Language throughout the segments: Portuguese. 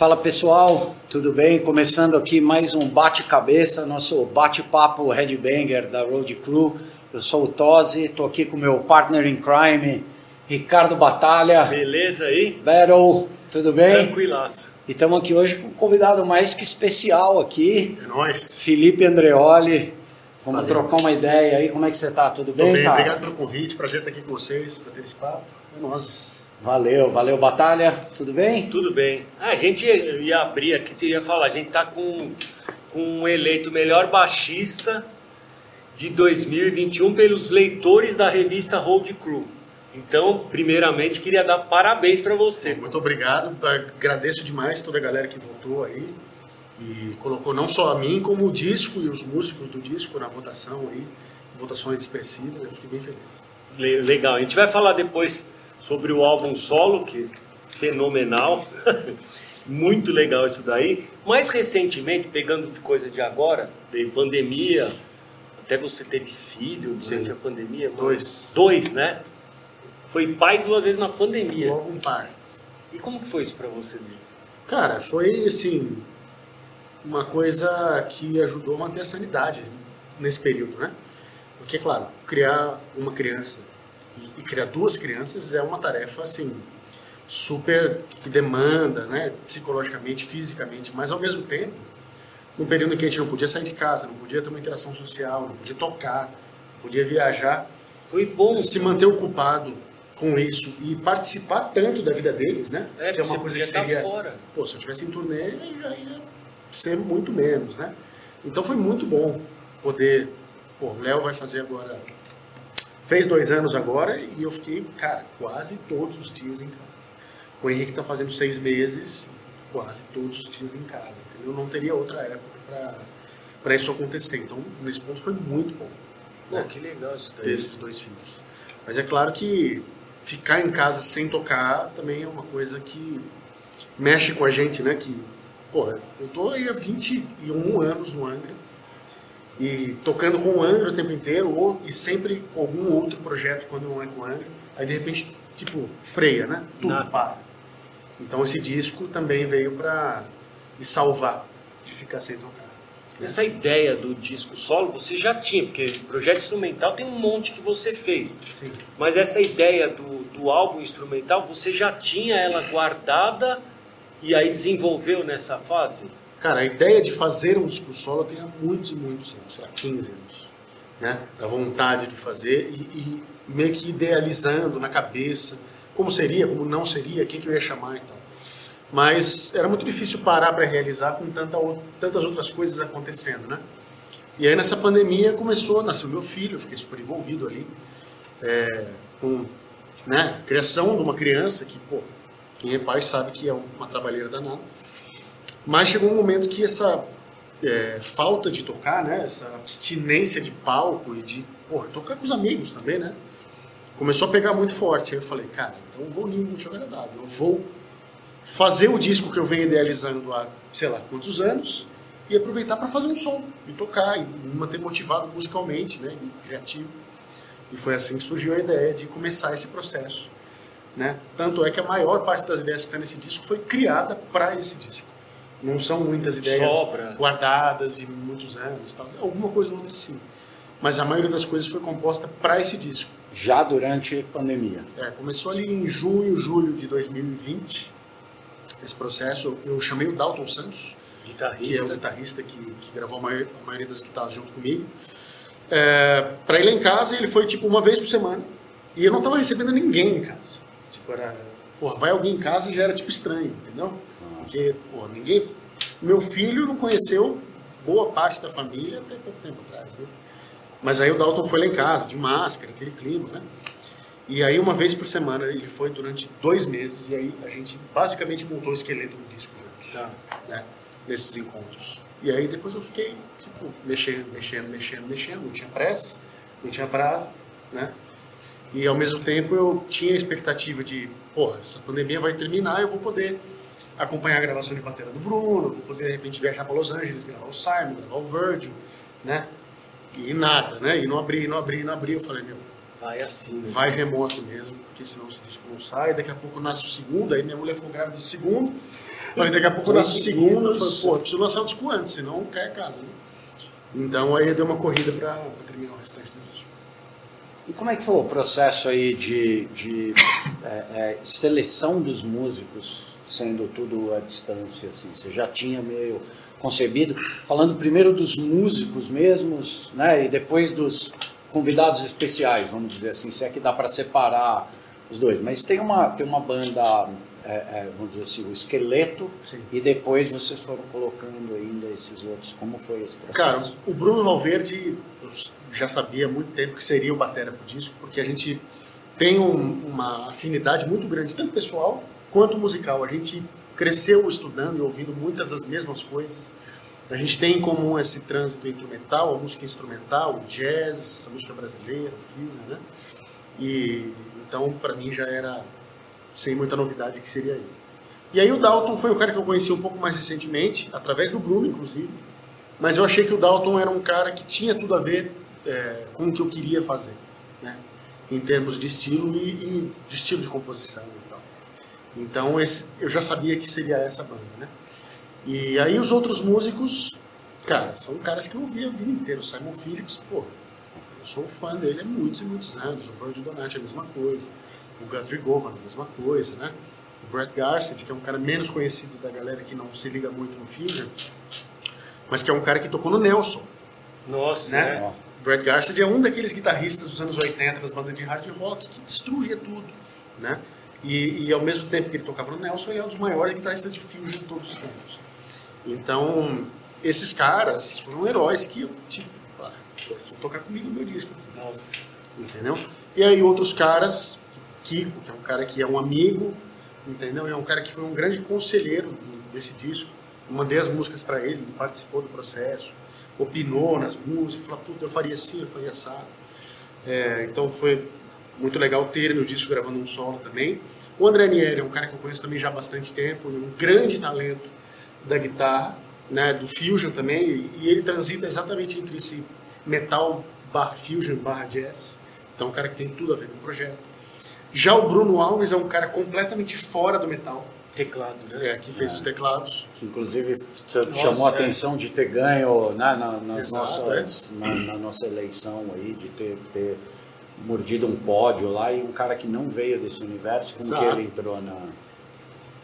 Fala pessoal, tudo bem? Começando aqui mais um bate-cabeça, nosso bate-papo headbanger da Road Crew. Eu sou o Tosi, estou aqui com meu partner in crime, Ricardo Batalha. Beleza aí? Battle, tudo bem? Tranquilaço. E estamos aqui hoje com um convidado mais que especial aqui, É nóis. Felipe Andreoli. Vamos Valeu. trocar uma ideia aí, como é que você tá? Tudo bem, bem, cara? obrigado pelo convite. Prazer estar aqui com vocês, para ter esse papo. É nós. Valeu, valeu Batalha, tudo bem? Tudo bem. A gente ia, abrir aqui, você ia falar, a gente tá com, com um eleito melhor baixista de 2021 pelos leitores da revista Road Crew. Então, primeiramente, queria dar parabéns para você. Muito obrigado. Agradeço demais toda a galera que votou aí. E colocou não só a mim, como o disco e os músicos do disco na votação aí. Votações expressivas. Eu fiquei bem feliz. Le- Legal. A gente vai falar depois sobre o álbum solo, que fenomenal. Muito legal isso daí. Mais recentemente, pegando de coisa de agora, de pandemia, até você teve filho durante a pandemia. Dois. Dois, né? Foi pai duas vezes na pandemia. Logo um par. E como que foi isso pra você? Cara, foi assim. Uma coisa que ajudou a manter a sanidade nesse período, né? Porque, claro, criar uma criança e, criar duas crianças é uma tarefa, assim, super que demanda, né? Psicologicamente, fisicamente, mas ao mesmo tempo, num período em que a gente não podia sair de casa, não podia ter uma interação social, não podia tocar, não podia viajar, Foi bom. se manter ocupado com isso e participar tanto da vida deles, né? É, que é uma coisa podia que estar seria fora. pô, se eu tivesse em turnê, já ia ser muito menos, né? Então foi muito bom poder. Pô, o Léo vai fazer agora. Fez dois anos agora e eu fiquei, cara, quase todos os dias em casa. O Henrique tá fazendo seis meses, quase todos os dias em casa. Entendeu? Não teria outra época para isso acontecer. Então, nesse ponto foi muito bom Pô, né? que legal isso daí. ter esses dois filhos. Mas é claro que ficar em casa sem tocar também é uma coisa que mexe com a gente, né? Que, porra, eu tô aí há 21 anos no Angra e tocando com o Angra o tempo inteiro ou, e sempre com algum outro projeto quando não é com o Angra. Aí de repente, tipo, freia, né? Tudo Nada. para. Então esse disco também veio para me salvar de ficar sem tocar. Essa ideia do disco solo você já tinha, porque projeto instrumental tem um monte que você fez. Sim. Mas essa ideia do, do álbum instrumental, você já tinha ela guardada e aí desenvolveu nessa fase? Cara, a ideia de fazer um disco solo tenho há muitos e muitos anos, sei lá, 15 anos. Né? A vontade de fazer e, e meio que idealizando na cabeça como seria, como não seria, o que, eu ia chamar e tal. Mas era muito difícil parar para realizar com tanta, tantas outras coisas acontecendo, né? E aí nessa pandemia começou, nasceu meu filho, fiquei super envolvido ali é, com né, a criação de uma criança que, pô, quem é pai sabe que é uma trabalheira danada. Mas chegou um momento que essa é, falta de tocar, né, essa abstinência de palco e de porra, tocar com os amigos também, né, começou a pegar muito forte. Aí eu falei, cara, então vou unir o útil ao agradável. Eu vou fazer o disco que eu venho idealizando há, sei lá, quantos anos e aproveitar para fazer um som e tocar e me manter motivado musicalmente, né, e criativo. E foi assim que surgiu a ideia de começar esse processo. Né? Tanto é que a maior parte das ideias que está nesse disco foi criada para esse disco. Não são muitas ideias Sobra. guardadas de muitos anos, tal. alguma coisa ou outra sim. Mas a maioria das coisas foi composta para esse disco. Já durante a pandemia. É, começou ali em junho, julho de 2020, esse processo. Eu chamei o Dalton Santos, que é o Guitarrista. guitarrista que, que gravou a maioria, a maioria das guitarras junto comigo, é, para ir lá em casa. Ele foi tipo uma vez por semana e eu não tava recebendo ninguém em casa. Tipo, era, porra, vai alguém em casa e já era tipo estranho, entendeu? Porque, porra, ninguém. Meu filho não conheceu boa parte da família até pouco tempo atrás, né? Mas aí o Dalton foi lá em casa, de máscara, aquele clima, né? E aí, uma vez por semana, ele foi durante dois meses, e aí a gente basicamente montou o esqueleto do disco juntos Tá. né, nesses encontros. E aí depois eu fiquei, tipo, mexendo, mexendo, mexendo, mexendo, não tinha pressa, não tinha prazo, né? E ao mesmo tempo eu tinha a expectativa de, porra, essa pandemia vai terminar, eu vou poder acompanhar a gravação de bateria do Bruno, vou poder de repente viajar para Los Angeles, gravar o Simon, gravar o Virgil, né? E nada, né? E não abri, não abri, não abri. Eu falei, meu, Vai assim, né? vai remoto mesmo, porque senão esse disco não sai. Daqui a pouco nasce o segundo, aí minha mulher ficou grávida do segundo. Falei, daqui a pouco nasce o segundo. Falei, pô, preciso lançar o disco antes, senão cai a casa. Né? Então aí deu uma corrida para terminar o restante do disco. E como é que foi o processo aí de, de é, é, seleção dos músicos, sendo tudo à distância? Assim? Você já tinha meio concebido, falando primeiro dos músicos mesmos, né, e depois dos convidados especiais, vamos dizer assim, se é que dá para separar os dois. Mas tem uma, tem uma banda é, é, vamos dizer assim, o esqueleto Sim. e depois vocês foram colocando ainda esses outros. Como foi esse processo? Cara, o Bruno Valverde eu já sabia há muito tempo que seria o batera pro disco, porque a gente tem um, uma afinidade muito grande, tanto pessoal quanto musical. A gente cresceu estudando e ouvindo muitas das mesmas coisas. A gente tem em comum esse trânsito entre o metal, a música instrumental, o jazz, a música brasileira, o fusion, né? E então para mim já era sem muita novidade que seria ele. E aí o Dalton foi o cara que eu conheci um pouco mais recentemente, através do Bruno, inclusive. Mas eu achei que o Dalton era um cara que tinha tudo a ver é, com o que eu queria fazer, né? Em termos de estilo e, e de estilo de composição tal. Então esse, eu já sabia que seria essa banda, né? E aí os outros músicos, cara, são caras que eu ouvi a vida inteira. O Simon Phillips, pô, eu sou fã dele há muitos e muitos anos. O Virgil Donati é a mesma coisa o Guthrie Govan, a mesma coisa, né? O Brett Garcet, que é um cara menos conhecido da galera que não se liga muito no Fusion, mas que é um cara que tocou no Nelson. Nossa, né? né? Brett Garcet é um daqueles guitarristas dos anos 80 das bandas de hard rock que destruía tudo, né? E, e, ao mesmo tempo que ele tocava no Nelson, ele é um dos maiores guitarristas de Fusion de todos os tempos. Então, esses caras foram heróis que eu tive. Ah, vão tocar comigo no meu disco. Nossa. Entendeu? E aí outros caras Kiko, que é um cara que é um amigo, entendeu? É um cara que foi um grande conselheiro desse disco. Eu mandei as músicas para ele, ele participou do processo, opinou nas músicas, falou, puta, eu faria assim, eu faria assado. É, então foi muito legal ter ele no disco gravando um solo também. O André Nieri é um cara que eu conheço também já há bastante tempo, um grande talento da guitarra, né, do fusion também, e ele transita exatamente entre esse metal barra fusion barra jazz. Então é um cara que tem tudo a ver com o projeto. Já o Bruno Alves é um cara completamente fora do metal. Teclado, né? É, que fez é. os teclados. Que inclusive chamou a atenção de ter ganho né, na, nas Exato, nossas, é. na, na, nossa eleição aí, de ter, ter mordido um pódio lá e um cara que não veio desse universo, como Exato. que ele entrou na.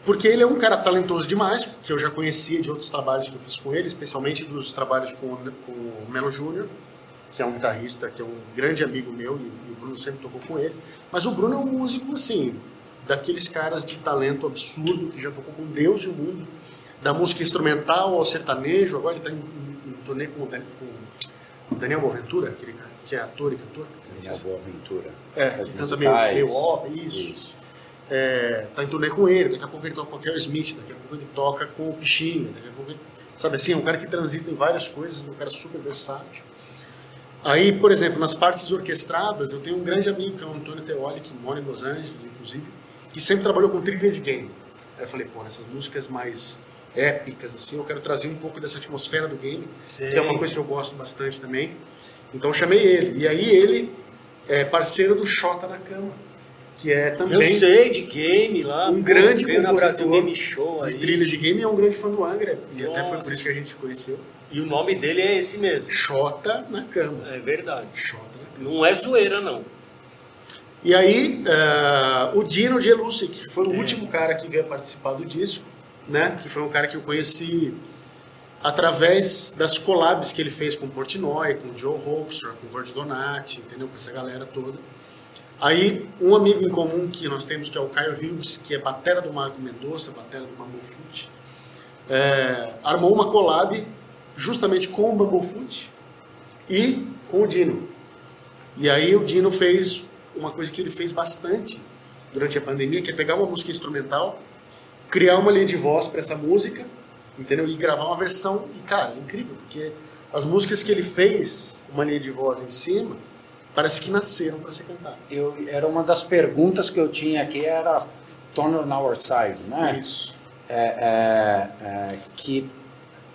Porque ele é um cara talentoso demais, que eu já conhecia de outros trabalhos que eu fiz com ele, especialmente dos trabalhos com, com o Melo Júnior que é um guitarrista, que é um grande amigo meu, e, e, o Bruno sempre tocou com ele. Mas o Bruno é um músico, assim, daqueles caras de talento absurdo, que já tocou com Deus e o mundo, da música instrumental ao sertanejo, agora ele está em, em, em turnê com o, com o Daniel Boaventura, aquele que é ator e cantor. Daniel Boaventura. É, que canta meio, meio ópera, isso. isso. É, tá em turnê com ele, daqui a pouco ele toca com o Kel Smith, daqui a pouco ele toca com o Pichinha, daqui a pouco ele, sabe assim, é um cara que transita em várias coisas, um cara super versátil. Aí, por exemplo, nas partes orquestradas, eu tenho um grande amigo, que é o Antônio Teoli, que mora em Los Angeles, inclusive, que sempre trabalhou com trilha de game. Aí eu falei, pô, essas músicas mais épicas, assim, eu quero trazer um pouco dessa atmosfera do game, Sim. que é uma coisa que eu gosto bastante também. Então eu chamei ele. E aí ele é parceiro do Xota na Cama, que é também... Eu sei, de game lá. Um pô, grande compositor game show de trilha de game, é um grande fã do Angra, e Nossa. até foi por isso que a gente se conheceu. E o nome dele é esse mesmo. Xota na cama. É verdade. Xota na cama. Não é zoeira, não. E aí, uh, o Dino Gelucci, que foi o é. último cara que veio participar do disco, né? Que foi um cara que eu conheci através das collabs que ele fez com Portnoy, com o Joe Hoekstra, com o Virgil Donati, entendeu? Com essa galera toda. Aí, um amigo em comum que nós temos, que é o Caio Hughes, que é batera do Marco Mendonça, batera do Mambo Foot, é, armou uma collab justamente com o Bumblefoot e com o Dino. E aí o Dino fez uma coisa que ele fez bastante durante a pandemia, que é pegar uma música instrumental, criar uma linha de voz para essa música, entendeu? E gravar uma versão. E cara, é incrível, porque as músicas que ele fez, uma linha de voz em cima, parece que nasceram para ser cantadas. Eu, era uma das perguntas que eu tinha aqui, era Turn on Our Side, né? Isso. É, é, é, que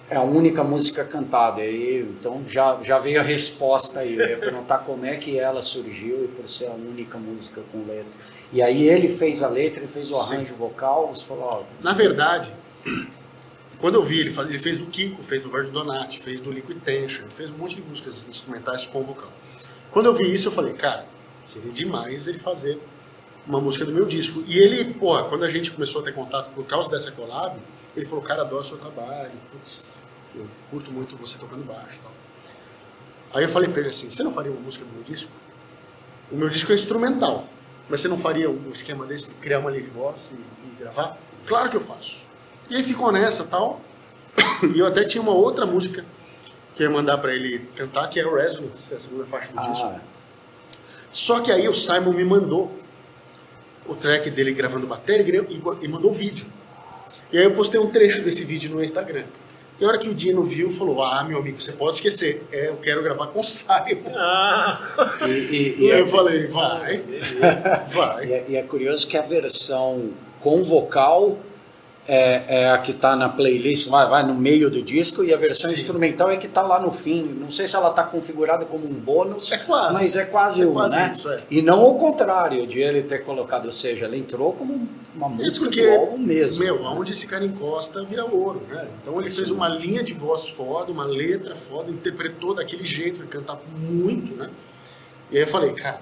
é a única música cantada. E, então já, já veio a resposta aí. Eu ia perguntar como é que ela surgiu e por ser a única música com letra. E aí ele fez a letra, ele fez o arranjo Sim. vocal. Você falou, ó, Na verdade, quando eu vi, ele, faz, ele fez do Kiko, fez do Virgil Donati, fez do Liquid Tension, fez um monte de músicas instrumentais com vocal. Quando eu vi isso, eu falei, cara, seria demais ele fazer uma música do meu disco. E ele, pô, quando a gente começou a ter contato por causa dessa collab, ele falou, cara, adoro o seu trabalho, putz, eu curto muito você tocando baixo tal. Aí eu falei pra ele assim, você não faria uma música do meu disco? O meu disco é instrumental, mas você não faria um esquema desse, criar uma linha de voz e, e gravar? Claro que eu faço. E aí ficou nessa tal. E eu até tinha uma outra música que eu ia mandar para ele cantar, que é o Resonance, a segunda faixa do Ah, disco. Só que aí o Simon me mandou o track dele gravando bateria e, mandou vídeo. E aí eu postei um trecho desse vídeo no Instagram. E a hora que o Dino viu, falou: Ah, meu amigo, você pode esquecer. É, eu quero gravar com o Simon. Ah, e, e- E e aí é, eu falei: Vai, beleza. vai. e é- e é curioso que a versão com vocal é, é a que está na playlist, vai, vai no meio do disco, e a versão Sim. instrumental é que está lá no fim. Não sei se ela está configurada como um bônus, É quase. mas é quase É um, quase né? isso, é. E não o contrário de ele ter colocado, ou seja, ele entrou como uma É música porque, do álbum mesmo. meu, aonde esse cara encosta vira ouro, né? Então ele fez uma linha de voz foda, uma letra foda, interpretou daquele jeito, ele canta muito, né? E aí eu falei, cara,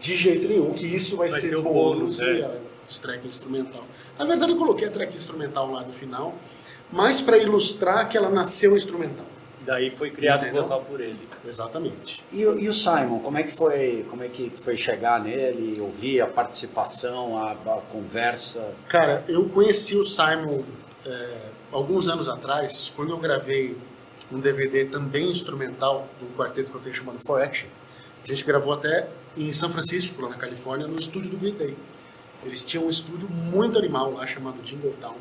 de jeito nenhum, que isso vai, Vai ser, ser bônus bônus, e é. a track instrumental. Na verdade eu coloquei a track instrumental lá no final, mas para ilustrar que ela nasceu instrumental. Daí foi criado o Entendeu? vocal por ele. Exatamente. E, o- e o Simon, como é que foi, como é que foi chegar nele, ouvir a participação, a, a conversa? Cara, eu conheci o Simon é, alguns anos atrás, quando eu gravei um DVD também instrumental de um quarteto que eu tenho chamado For Action. A gente gravou até em São Francisco, lá na Califórnia, no estúdio do Green Day. Eles tinham um estúdio muito animal lá, chamado Jingle Town.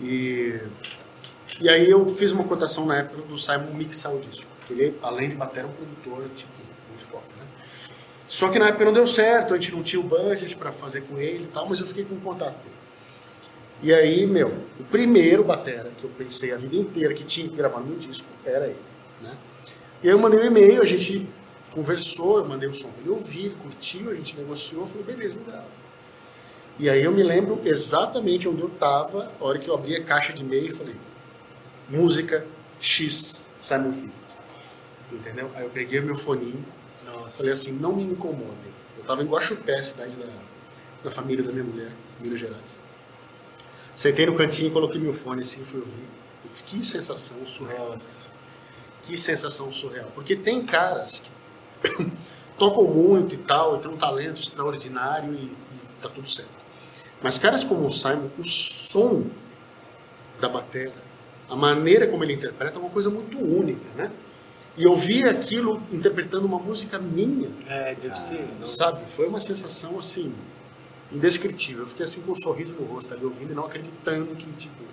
E, e aí eu fiz uma cotação na época do Simon mixar o disco. Ele, além de bater, é um produtor, tipo, muito foda, né? Só que na época não deu certo, a gente não tinha o budget para fazer com ele e tal, mas eu fiquei com o contato dele. E aí, meu, o primeiro batera que eu pensei a vida inteira que tinha que gravar no meu disco era ele, né? E aí eu mandei um e-mail, a gente conversou, eu mandei o som pra ele ouvir, curtiu, a gente negociou, falei, beleza, eu gravo. E aí eu me lembro exatamente onde eu tava, a hora que eu abri a caixa de e-mail e falei, música X, Simon Phillips. Entendeu? Aí eu peguei o meu foninho, Nossa. Falei assim, não me incomodem. Eu estava em Guaxupé, cidade da, da família da minha mulher, Minas Gerais. Sentei no cantinho, coloquei meu fone assim fui ouvir. Putz, que sensação surreal. Nossa. Que sensação surreal. Porque tem caras que tocam muito e tal, e tem um talento extraordinário e, e tá tudo certo. Mas caras como o Simon, o som da bateria, a maneira como ele interpreta é uma coisa muito única, né? E eu vi aquilo interpretando uma música minha, É, deve ser. não- sabe? Foi uma sensação assim indescritível. Eu fiquei assim com um sorriso no rosto, ali ouvindo e não acreditando que tipo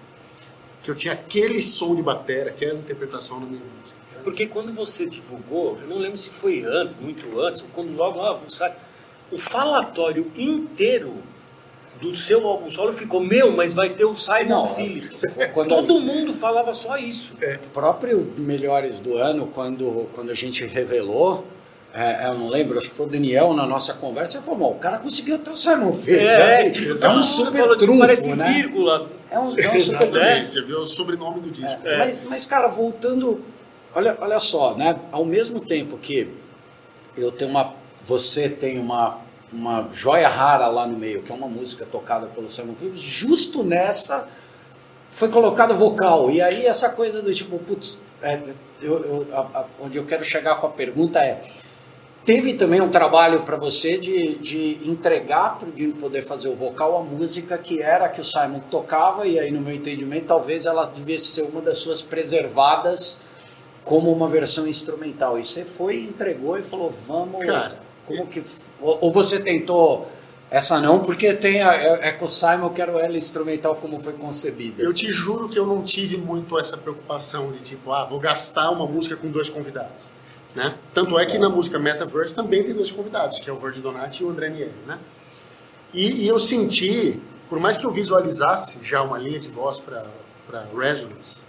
que eu tinha aquele som de bateria, aquela interpretação na minha música. Sabe? Porque quando você divulgou, eu não lembro se foi antes, muito antes, ou quando logo, ah, sai, o falatório inteiro do seu álbum solo ficou, meu, mas vai ter o Simon Não, Phillips. quando- Todo mundo falava só isso. O próprio Melhores do Ano, quando, quando a gente revelou, é, eu não lembro, acho que foi o Daniel na nossa conversa, ele falou, "Bom, o cara conseguiu ter o Simon Phillips. É, é, é um super falou, trunfo, Parece né? vírgula. É um, é um super Exatamente, viu o sobrenome do disco. É, Mas, mas, cara, voltando, olha, olha só, né? Ao mesmo tempo que eu tenho uma, você tem uma, uma joia rara lá no meio, que é uma música tocada pelo Simon Phillips, justo nessa foi colocada vocal. E aí essa coisa do tipo, putz, é, eu, eu- a- a- onde eu quero chegar com a pergunta é, teve também um trabalho para você de, de entregar Dino poder fazer o vocal a música que era que o Simon tocava e aí no meu entendimento talvez ela devesse ser uma das suas preservadas como uma versão instrumental e você foi entregou e falou vamos Cara, como que ou, você tentou essa não porque tem a, é, é com o Simon eu quero ela instrumental como foi concebida Eu te juro que eu não tive muito essa preocupação de tipo, ah, vou gastar uma música com dois convidados. Né? Tanto é que na música Metaverse também tem dois convidados, que é o Virgil Donati e o André Nieri. Né? E, e eu senti, por mais que eu visualizasse já uma linha de voz para Resonance,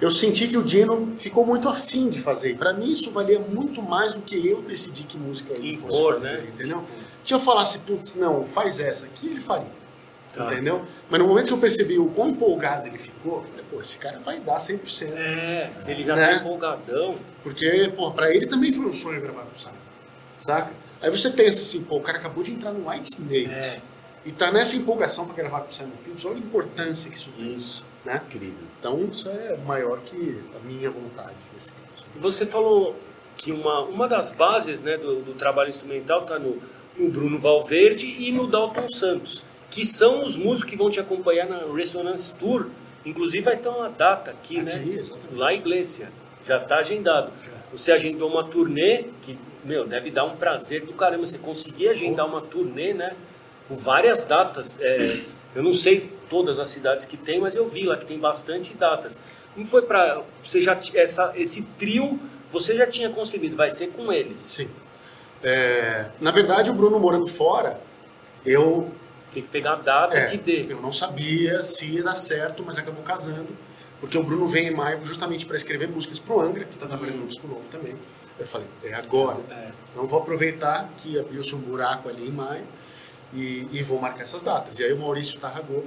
eu senti que o Dino ficou muito afim de fazer. Para mim isso valia muito mais do que eu decidir que música ele fosse fazer, né? entendeu? Se eu falasse, putz, não, faz essa aqui, ele faria. Tá. Entendeu? Mas no momento que eu percebi o quão empolgado ele ficou, eu falei, pô, esse cara vai dar 100%. É, se ele já Né? tá empolgadão. Porque, pô, pra ele também foi um sonho gravar com o Simon. Saca? Aí você pensa assim, pô, o cara acabou de entrar no White Snake. É, E tá nessa empolgação pra gravar com o Simon Phillips, olha a importância que isso tem. isso. Né? Incrível. Então isso é maior que a minha vontade nesse caso. Você falou que uma, uma das bases né, do, do trabalho instrumental está no, no Bruno Valverde e no Dalton Santos, que são os músicos que vão te acompanhar na Resonance Tour. Inclusive vai ter uma data aqui, né? Aqui, exatamente. Lá em Iglesia. Já está agendado. Já. Você agendou uma turnê que, meu, deve dar um prazer do caramba você conseguir agendar uma turnê, né? Com várias datas. É, eu não sei todas as cidades que tem, mas eu vi lá que tem bastante datas. Como foi para você já essa esse trio você já tinha concebido? Vai ser com eles? Sim. É, na verdade, o Bruno morando fora, eu, Tem que pegar a data é, que dê. eu não sabia se ia dar certo, mas acabou casando. Porque o Bruno vem em maio justamente para escrever músicas pro Angra, que está trabalhando no disco novo também. Eu falei, é agora. É. Então vou aproveitar que abriu-se um buraco ali em maio e, e vou marcar essas datas. E aí o Maurício Tarragô,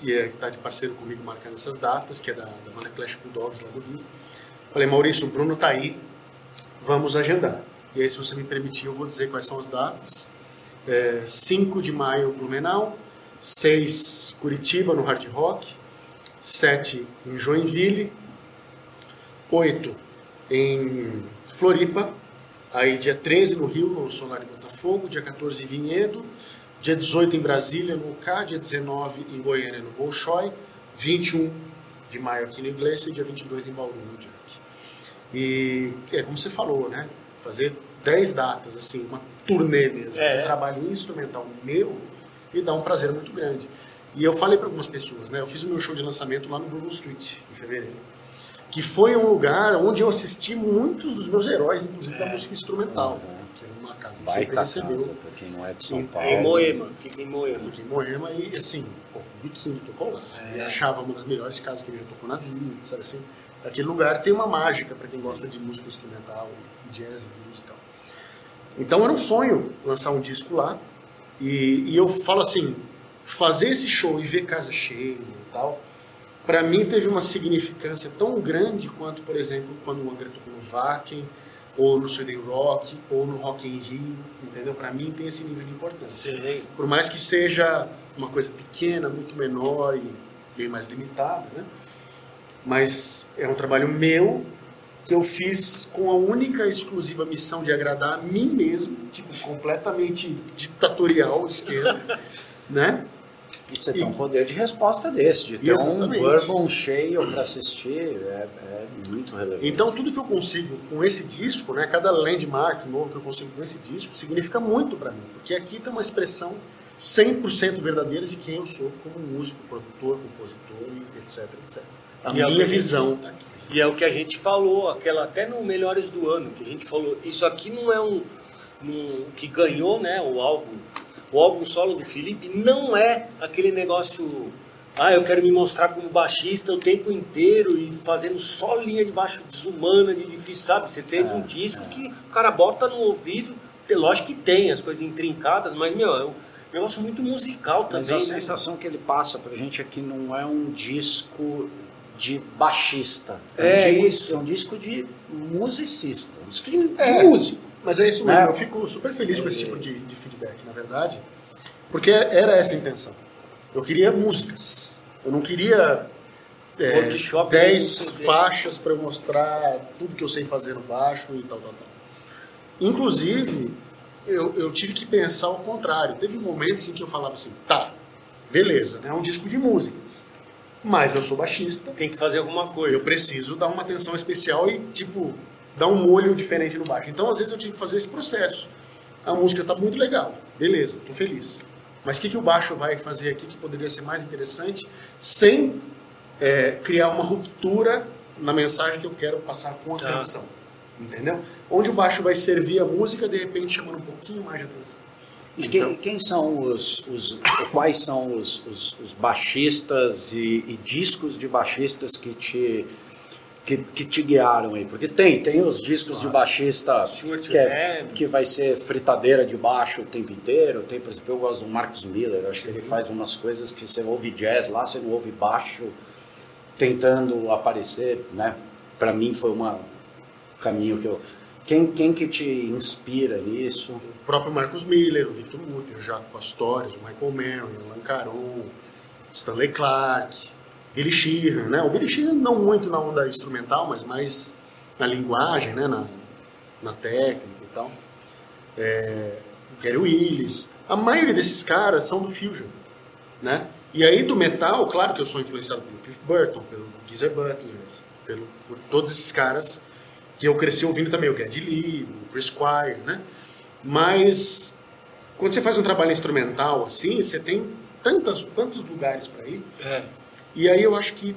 que é, está de parceiro comigo marcando essas datas, que é da, da banda Clash Bulldogs lá do Rio. Falei, Maurício, o Bruno tá aí, vamos agendar. E aí, se você me permitir, eu vou dizer quais são as datas. É, 5 de maio, Blumenau. 6, Curitiba, no Hard Rock. 7, em Joinville. 8, em Floripa. Aí, dia 13, no Rio, no Solar de Botafogo. Dia 14, em Vinhedo. Dia 18, em Brasília, no UK. Dia 19, em Goiânia, no Bolshoi. 21 de maio, aqui no Iglesia. E dia 22, em Bauru, no Jack. E é como você falou, né? Fazer 10 datas, assim, uma turnê mesmo, É. um trabalho instrumental meu, me dá um prazer muito grande. E eu falei para algumas pessoas, né? Eu fiz o meu show de lançamento lá no Bruno Street, em fevereiro. Que foi um lugar onde eu assisti muitos dos meus heróis, inclusive da música instrumental. Uma casa Vai sempre recebeu. casa, pra quem não é de São Em- Paulo. Em Moema, fica em Moema. Aqui em Moema e assim, pô, o Biquíni tocou lá. E achava uma das melhores casas que ele já tocou na vida, sabe assim? Aquele lugar tem uma mágica para quem gosta de música instrumental e jazz e blues e tal. Então era um sonho lançar um disco lá. E, e eu falo assim, fazer esse show e ver casa cheia e tal, para mim teve uma significância tão grande quanto, por exemplo, quando o Angra tocou no Wacken, ou no Sweden Rock, ou no Rock in Rio, entendeu? Para mim tem esse nível de importância. Sei. Por mais que seja uma coisa pequena, muito menor e bem mais limitada, né? Mas é um trabalho meu que eu fiz com a única e exclusiva missão de agradar a mim mesmo, tipo, completamente ditatorial o esquema, né? E você tem um poder de resposta desse, de ter Exatamente. um bourbon cheio para assistir, é, é muito relevante. Então tudo que eu consigo com esse disco, né, cada landmark novo que eu consigo com esse disco, significa muito para mim, porque aqui tem uma expressão 100% verdadeira de quem eu sou como músico, produtor, compositor e etc, etc. A E é minha a visão tá aqui. E é o que a gente falou, aquela até no Melhores do Ano, que a gente falou, isso aqui não é um, um que ganhou, né, o álbum, o álbum solo do Felipe não é aquele negócio, ah, eu quero me mostrar como baixista o tempo inteiro e fazendo só linha de baixo desumana, de difícil, sabe? Você fez um disco que o cara bota no ouvido, lógico que tem as coisas intrincadas, mas meu, é um negócio muito musical Mas também, a né? sensação que ele passa pra gente é que não é um disco de baixista. É um, di- isso. é um disco de musicista, um disco de, de É. músico. Mas é isso mesmo, Né? eu fico super feliz com esse tipo de, de feedback, na verdade, porque era essa a intenção. Eu queria músicas, eu não queria é, Workshop 10 mesmo, faixas para eu mostrar tudo que eu sei fazer no baixo e tal, tal, tal. Inclusive, eu, eu tive que pensar ao contrário. Teve momentos em que eu falava assim, tá, beleza, né, é um disco de músicas, mas eu sou baixista, Tem que fazer alguma coisa. eu preciso dar uma atenção especial e, tipo, dar um molho diferente no baixo. Então, às vezes, eu tive que fazer esse processo. A música tá muito legal, beleza, tô feliz. Mas o que, que o baixo vai fazer aqui que poderia ser mais interessante sem é, criar uma ruptura na mensagem que eu quero passar com a Tá. canção? Entendeu? Onde o baixo vai servir a música, de repente, chamando um pouquinho mais de atenção. E Então- quem, quem são os, os- quais são os, os- os baixistas e, e discos de baixistas que te que, que te guiaram aí? Porque tem, tem os discos de baixista que, é, que vai ser fritadeira de baixo o tempo inteiro. Tem, por exemplo, eu gosto do Marcus Miller, acho que ele faz umas coisas que você ouve jazz lá, você não ouve baixo tentando aparecer, né? Para mim foi uma caminho que eu quem, quem que te inspira nisso? O próprio Marcos Miller, o Victor Mutter, o Jaco Pastores, o Michael Marion, Alan Caron, Stanley Clark, Sheehan, né? O Sheehan não muito na onda instrumental, mas mais na linguagem, né? Na, na técnica e tal. É, Gary Willis. A maioria desses caras são do Fusion, né? E aí do metal, claro que eu sou influenciado pelo Cliff Burton, pelo Geezer Butler, pelo, por todos esses caras que eu cresci ouvindo também, o Geddy Lee, o Chris Squire, né? Mas quando você faz um trabalho instrumental assim, você tem tantas, tantos lugares para ir. É. E aí eu acho que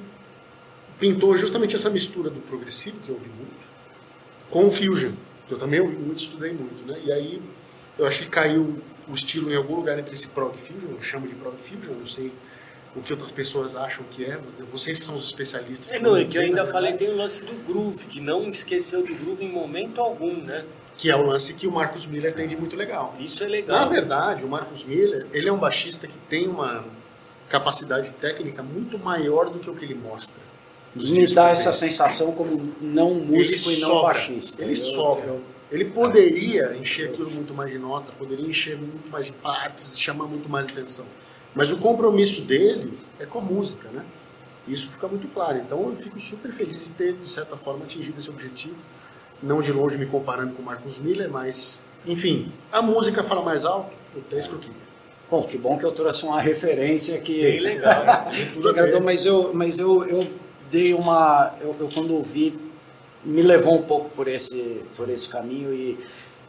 pintou justamente essa mistura do progressivo, que eu ouvi muito, com o fusion, que eu também ouvi muito, estudei muito, né? E aí eu acho que caiu o estilo em algum lugar entre esse prog fusion, eu chamo de prog fusion, não sei o que outras pessoas acham que é, vocês que são os especialistas. É, não, é que eu ainda na falei, tem o lance do groove, que não esqueceu do groove em momento algum, né? Que é o lance que o Marcus Miller tem de muito legal. Isso é Na legal. verdade, o Marcus Miller, ele é um baixista que tem uma capacidade técnica muito maior do que o que ele mostra. Me dá dele. essa sensação como não músico e não baixista. Ele sobra. Ele poderia encher aquilo muito mais de nota, poderia encher muito mais de partes, chamar muito mais atenção. Mas o compromisso dele é com a música, né? Isso fica muito claro. Então eu fico super feliz de ter, de certa forma, atingido esse objetivo. Não de longe me comparando com o Marcus Miller, mas, enfim, a música fala mais alto, é isso que eu queria. Bom, que bom que eu trouxe uma referência que. Bem legal. Que agradou, mas eu, mas eu, eu dei uma. Eu, eu quando ouvi, me levou um pouco por esse, por esse caminho e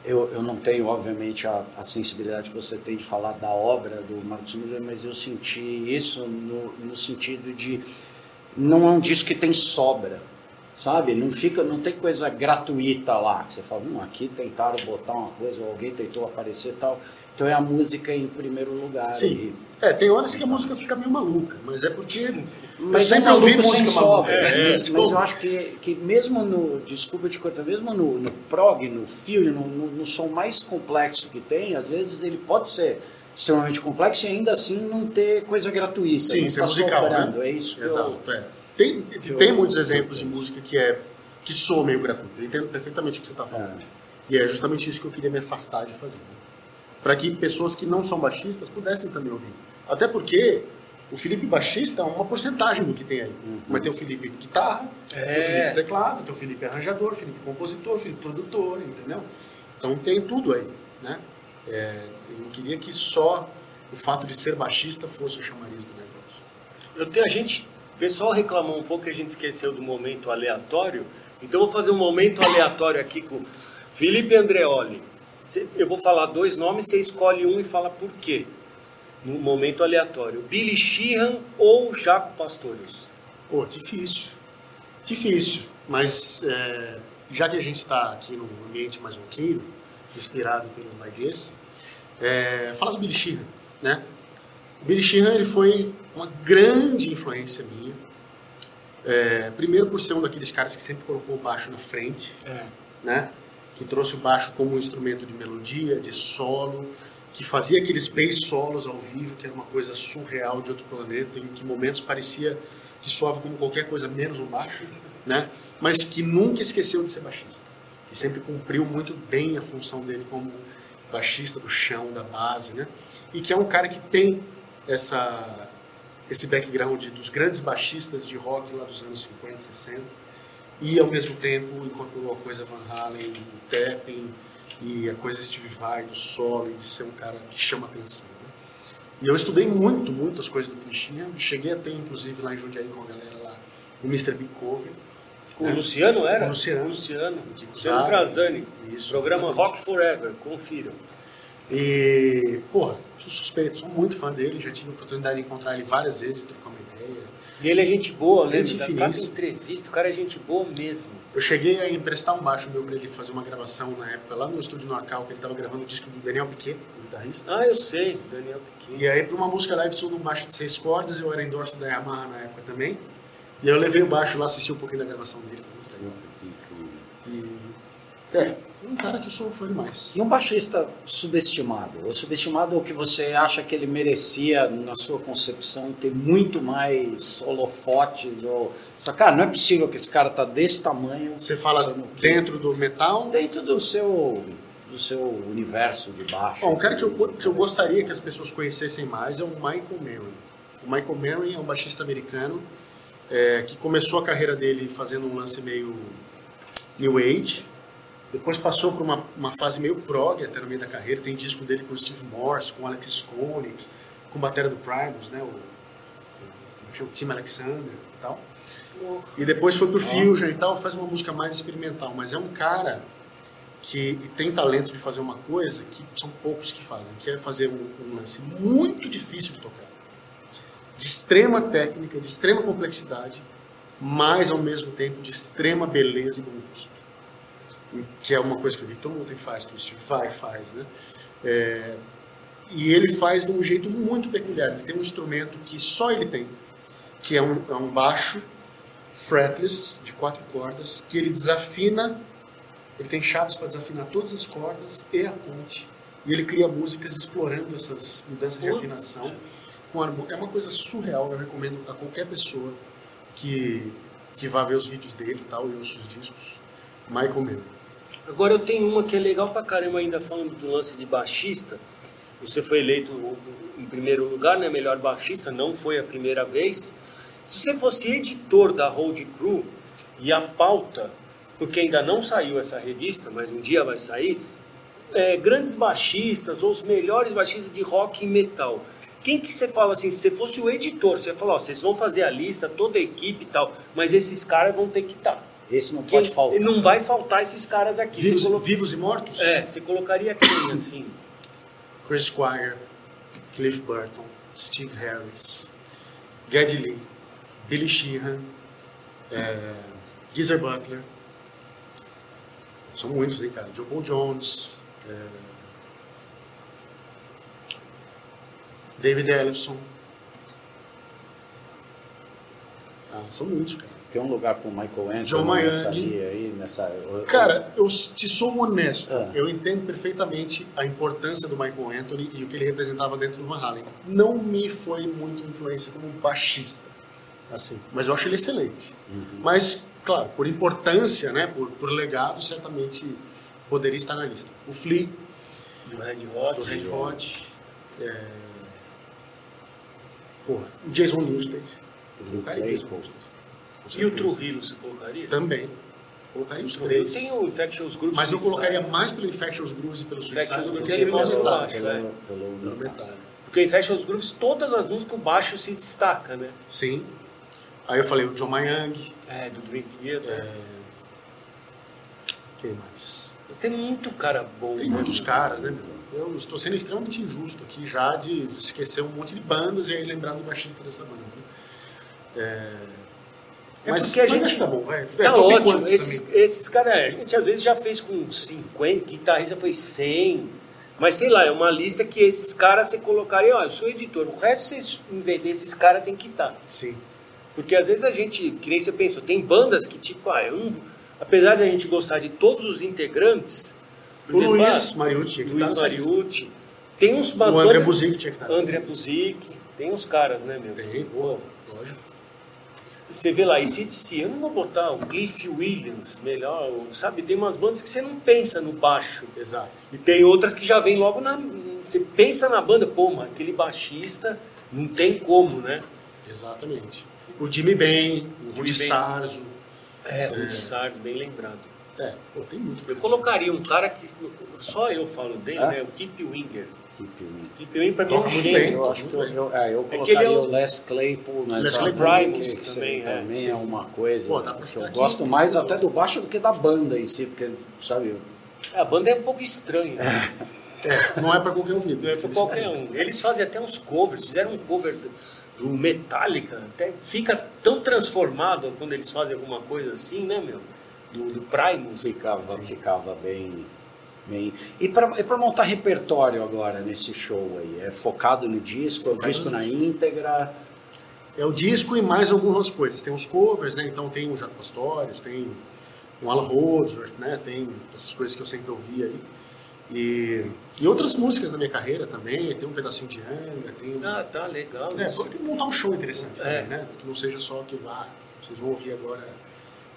eu, eu não tenho, obviamente, a, a sensibilidade que você tem de falar da obra do Marcos Miller, mas eu senti isso no, no sentido de. Não é um disco que tem sobra. Sabe? Não fica, não tem coisa gratuita lá. Que você fala, hum, aqui tentaram botar uma coisa, ou alguém tentou aparecer e tal. Então é a música em primeiro lugar. Sim. É, tem horas que a música fica meio maluca, mas é porque Mas eu sempre é ouvi música maluca. É, mas, tipo, mas eu acho que, que mesmo no, desculpa te cortar, mesmo no, no prog, no filme, no, no, no som mais complexo que tem, às vezes ele pode ser extremamente complexo e ainda assim não ter coisa gratuita. Sim, ser tá musical, sobrando. né? É isso que eu... Exato, é. Tem, tem muitos exemplos de música que é que soa meio gratuito. Eu entendo perfeitamente o que você está falando. E é justamente isso que eu queria me afastar de fazer. Para que pessoas que não são baixistas pudessem também ouvir. Até porque o Felipe baixista é uma porcentagem do que tem aí. Mas tem o Felipe guitarra, tem o É. Felipe teclado, tem o Felipe arranjador, Felipe compositor, Felipe produtor, entendeu? Então tem tudo aí, né? É, eu não queria que só o fato de ser baixista fosse o chamariz do negócio. Eu tenho, a gente, o pessoal reclamou um pouco que a gente esqueceu do momento aleatório. Então vou fazer um momento aleatório aqui com Felipe Andreoli. Eu vou falar dois nomes, você escolhe um e fala por quê. No momento aleatório. Billy Sheehan ou Jaco Pastorius? Pô, difícil. Difícil. Mas é, já que a gente está aqui num ambiente mais roqueiro, inspirado pelo Nightjazz, é, falar do Billy Sheehan, né? O Billy Sheehan ele foi uma grande influência minha. É, primeiro por ser um daqueles caras que sempre colocou o baixo na frente, É. né? Que trouxe o baixo como um instrumento de melodia, de solo, que fazia aqueles bass solos ao vivo, que era uma coisa surreal de outro planeta, em que momentos parecia que soava como qualquer coisa menos o baixo, né? Mas que nunca esqueceu de ser baixista. E sempre cumpriu muito bem a função dele como baixista do chão, da base, né? E que é um cara que tem essa esse background dos grandes baixistas de rock lá dos anos 50, 60 e ao mesmo tempo incorporou a coisa Van Halen, o tapping e a coisa Steve Vai do solo e de ser um cara que chama atenção. Né? E eu estudei muito, muito as coisas do Cristina, cheguei a ter inclusive lá em Jundiaí com a galera lá, o Mr. Big Cover, Com É. o Luciano era? O Luciano. Luciano. Luciano. Frazani. Isso, Programa exatamente. Rock Forever. Confiram. E, porra, sou suspeito, sou muito fã dele, já tive a oportunidade de encontrar ele várias vezes. E ele é gente boa, né? Gente Da cada entrevista, o cara é gente boa mesmo. Eu cheguei a emprestar um baixo meu para ele fazer uma gravação na época lá no estúdio no Arcal, que ele estava gravando o disco do Daniel Piquet, o guitarrista. Ah, eu sei, Daniel Pequeno. E aí, para uma música live, precisou de um baixo de seis cordas, eu era endorse da Yamaha na época também. E aí eu levei o baixo lá, assisti um pouquinho da gravação dele, foi muito legal. E, é, um cara que eu sou fã demais. E um baixista subestimado? Ou subestimado ou que você acha que ele merecia, na sua concepção, ter muito mais holofotes? Ou... Só, cara, não é possível que esse cara tá desse tamanho. Você fala dentro do metal? Dentro do seu, do seu universo de baixo. Bom, um cara que eu, que eu gostaria que as pessoas conhecessem mais é o Michael Merrin. O Michael Merrin é um baixista americano é, que começou a carreira dele fazendo um lance meio New Age. Depois passou por uma, uma fase meio prog até no meio da carreira. Tem disco dele com o Steve Morse, com o Alex Skolnick, com a bateria do Primus, né? O, o, o Tim Alexander e tal. E depois foi pro Fusion e tal, faz uma música mais experimental. Mas é um cara que tem talento de fazer uma coisa que são poucos que fazem, que é fazer um, um lance muito difícil de tocar. De extrema técnica, de extrema complexidade, mas ao mesmo tempo de extrema beleza e bom gosto. Que é uma coisa que o Victor Mutten faz, que o Steve Vai faz, né? É, e ele faz de um jeito muito peculiar. Ele tem um instrumento que só ele tem, que é um, é um baixo fretless de quatro cordas, que ele desafina ele tem chaves para desafinar todas as cordas e a ponte. E ele cria músicas explorando essas mudanças de afinação. Com é uma coisa surreal, eu recomendo a qualquer pessoa que, que vá ver os vídeos dele tal, e ouça os discos. Michael Mann. Agora eu tenho uma que é legal pra caramba, ainda falando do lance de baixista. Você foi eleito em primeiro lugar, né? Melhor baixista, não foi a primeira vez. Se você fosse editor da Road Crew e a pauta, porque ainda não saiu essa revista, mas um dia vai sair, é, grandes baixistas ou os melhores baixistas de rock e metal. Quem que você fala assim, se você fosse o editor, você fala, ó, vocês vão fazer a lista, toda a equipe e tal, mas esses caras vão ter que estar. Esse não Quem- pode faltar. Não vai faltar esses caras aqui. Vivos, colo- Vivos e Mortos? É, você colocaria quem, assim? Chris Squire, Cliff Burton, Steve Harris, Geddy Lee, Billy Sheehan, é, Geezer Butler. São muitos, hein, cara? Joe Paul Jones, é, David Ellison. Ah, são muitos, cara. Tem um lugar pro Michael Anthony John nessa aí, nessa... Cara, eu te sou honesto. Ah. Eu entendo perfeitamente a importância do Michael Anthony e o que ele representava dentro do Van Halen. Não me foi muito influência como baixista, assim. Mas eu acho ele excelente. Mas, claro, por importância, né, por, por legado, certamente poderia estar na lista. O Flea, Do Red do Hot. Red Hot, é... Porra, o Jason Newsted. Do Colocaria Claypool. E o. Trujillo você colocaria? Também. Colocaria os três. tenho o Infectious Grooves. Mas eu colocaria mais pelo Infectious Grooves e pelo Infectious Suicide do Grooves que ele pelo mostra o metal. baixo, Pelo, é. pelo- Pelo. Porque o Infectious Grooves, todas as músicas, o baixo se destaca, né? Sim. Aí eu falei o John Mayang. É, do Dream Theater. É... Quem mais? Mas Tem muito cara bom. Tem né? muitos caras, né, meu? Eu estou sendo extremamente injusto aqui já de esquecer um monte de bandas e aí lembrar do baixista dessa banda. né? É... É Mas, porque a gente- tá bom. Tá É, toca ótimo. Esses, esses caras, a gente às vezes já fez com 50, guitarrista foi 100. Mas sei lá, é uma lista que esses caras você colocaria, ó, eu sou editor. O resto, vocês, em vez desses caras, tem que estar. Sim. Porque às vezes a gente, que nem você pensou, tem bandas que tipo, ah, eu apesar de a gente gostar de todos os integrantes, por O exemplo, Luiz ah, Mariucci Luiz lista. Mariucci, tem uns umas O André Buzik tinha que estar André. Buzik, tem uns caras, né, meu? Tem, boa, lógico. Você vê lá, e se, se eu não vou botar o Cliff Williams, melhor, sabe? Tem umas bandas que você não pensa no baixo. Exato. E tem outras que já vem logo na. Você pensa na banda, pô, mas aquele baixista não tem como, né? Exatamente. O Jimmy Ben, o Rudy. Sarzo. É, o de Sardo, bem lembrado. É, pô, tem muito. Eu colocaria um cara que só eu falo dele, Ah? né? O Keep Winger. Keep Winger. Keep Winger pra mim é um gênio. bem. Eu acho que eu, eu, é, eu que ele colocaria é o- o Les Claypool nessa Les Claypool que- também, é, também é uma coisa Pô, dá pra que eu aqui. gosto mais até do baixo do que da banda em si, porque, sabe, A banda é um pouco estranha. né? É, não é pra qualquer ouvido. Não é pra qualquer um. Eles fazem até uns covers, fizeram um cover do, do Metallica, até fica tão transformado quando eles fazem alguma coisa assim, né, meu? Do, do Primus. ficava, ficava bem, bem... E para e pra montar repertório agora nesse show aí? É focado no disco, é o disco na disco. íntegra? é o disco e mais algumas coisas. Tem os covers, né? Então tem o Jaco Pastorius, tem o Alan Holdsworth, né? Tem essas coisas que eu sempre ouvi aí. E, e outras músicas da minha carreira também, tem um pedacinho de Angra, tem... Ah, tá, legal. É, isso. porque montar um show interessante É. também, né? Que não seja só que, ah, vocês vão ouvir agora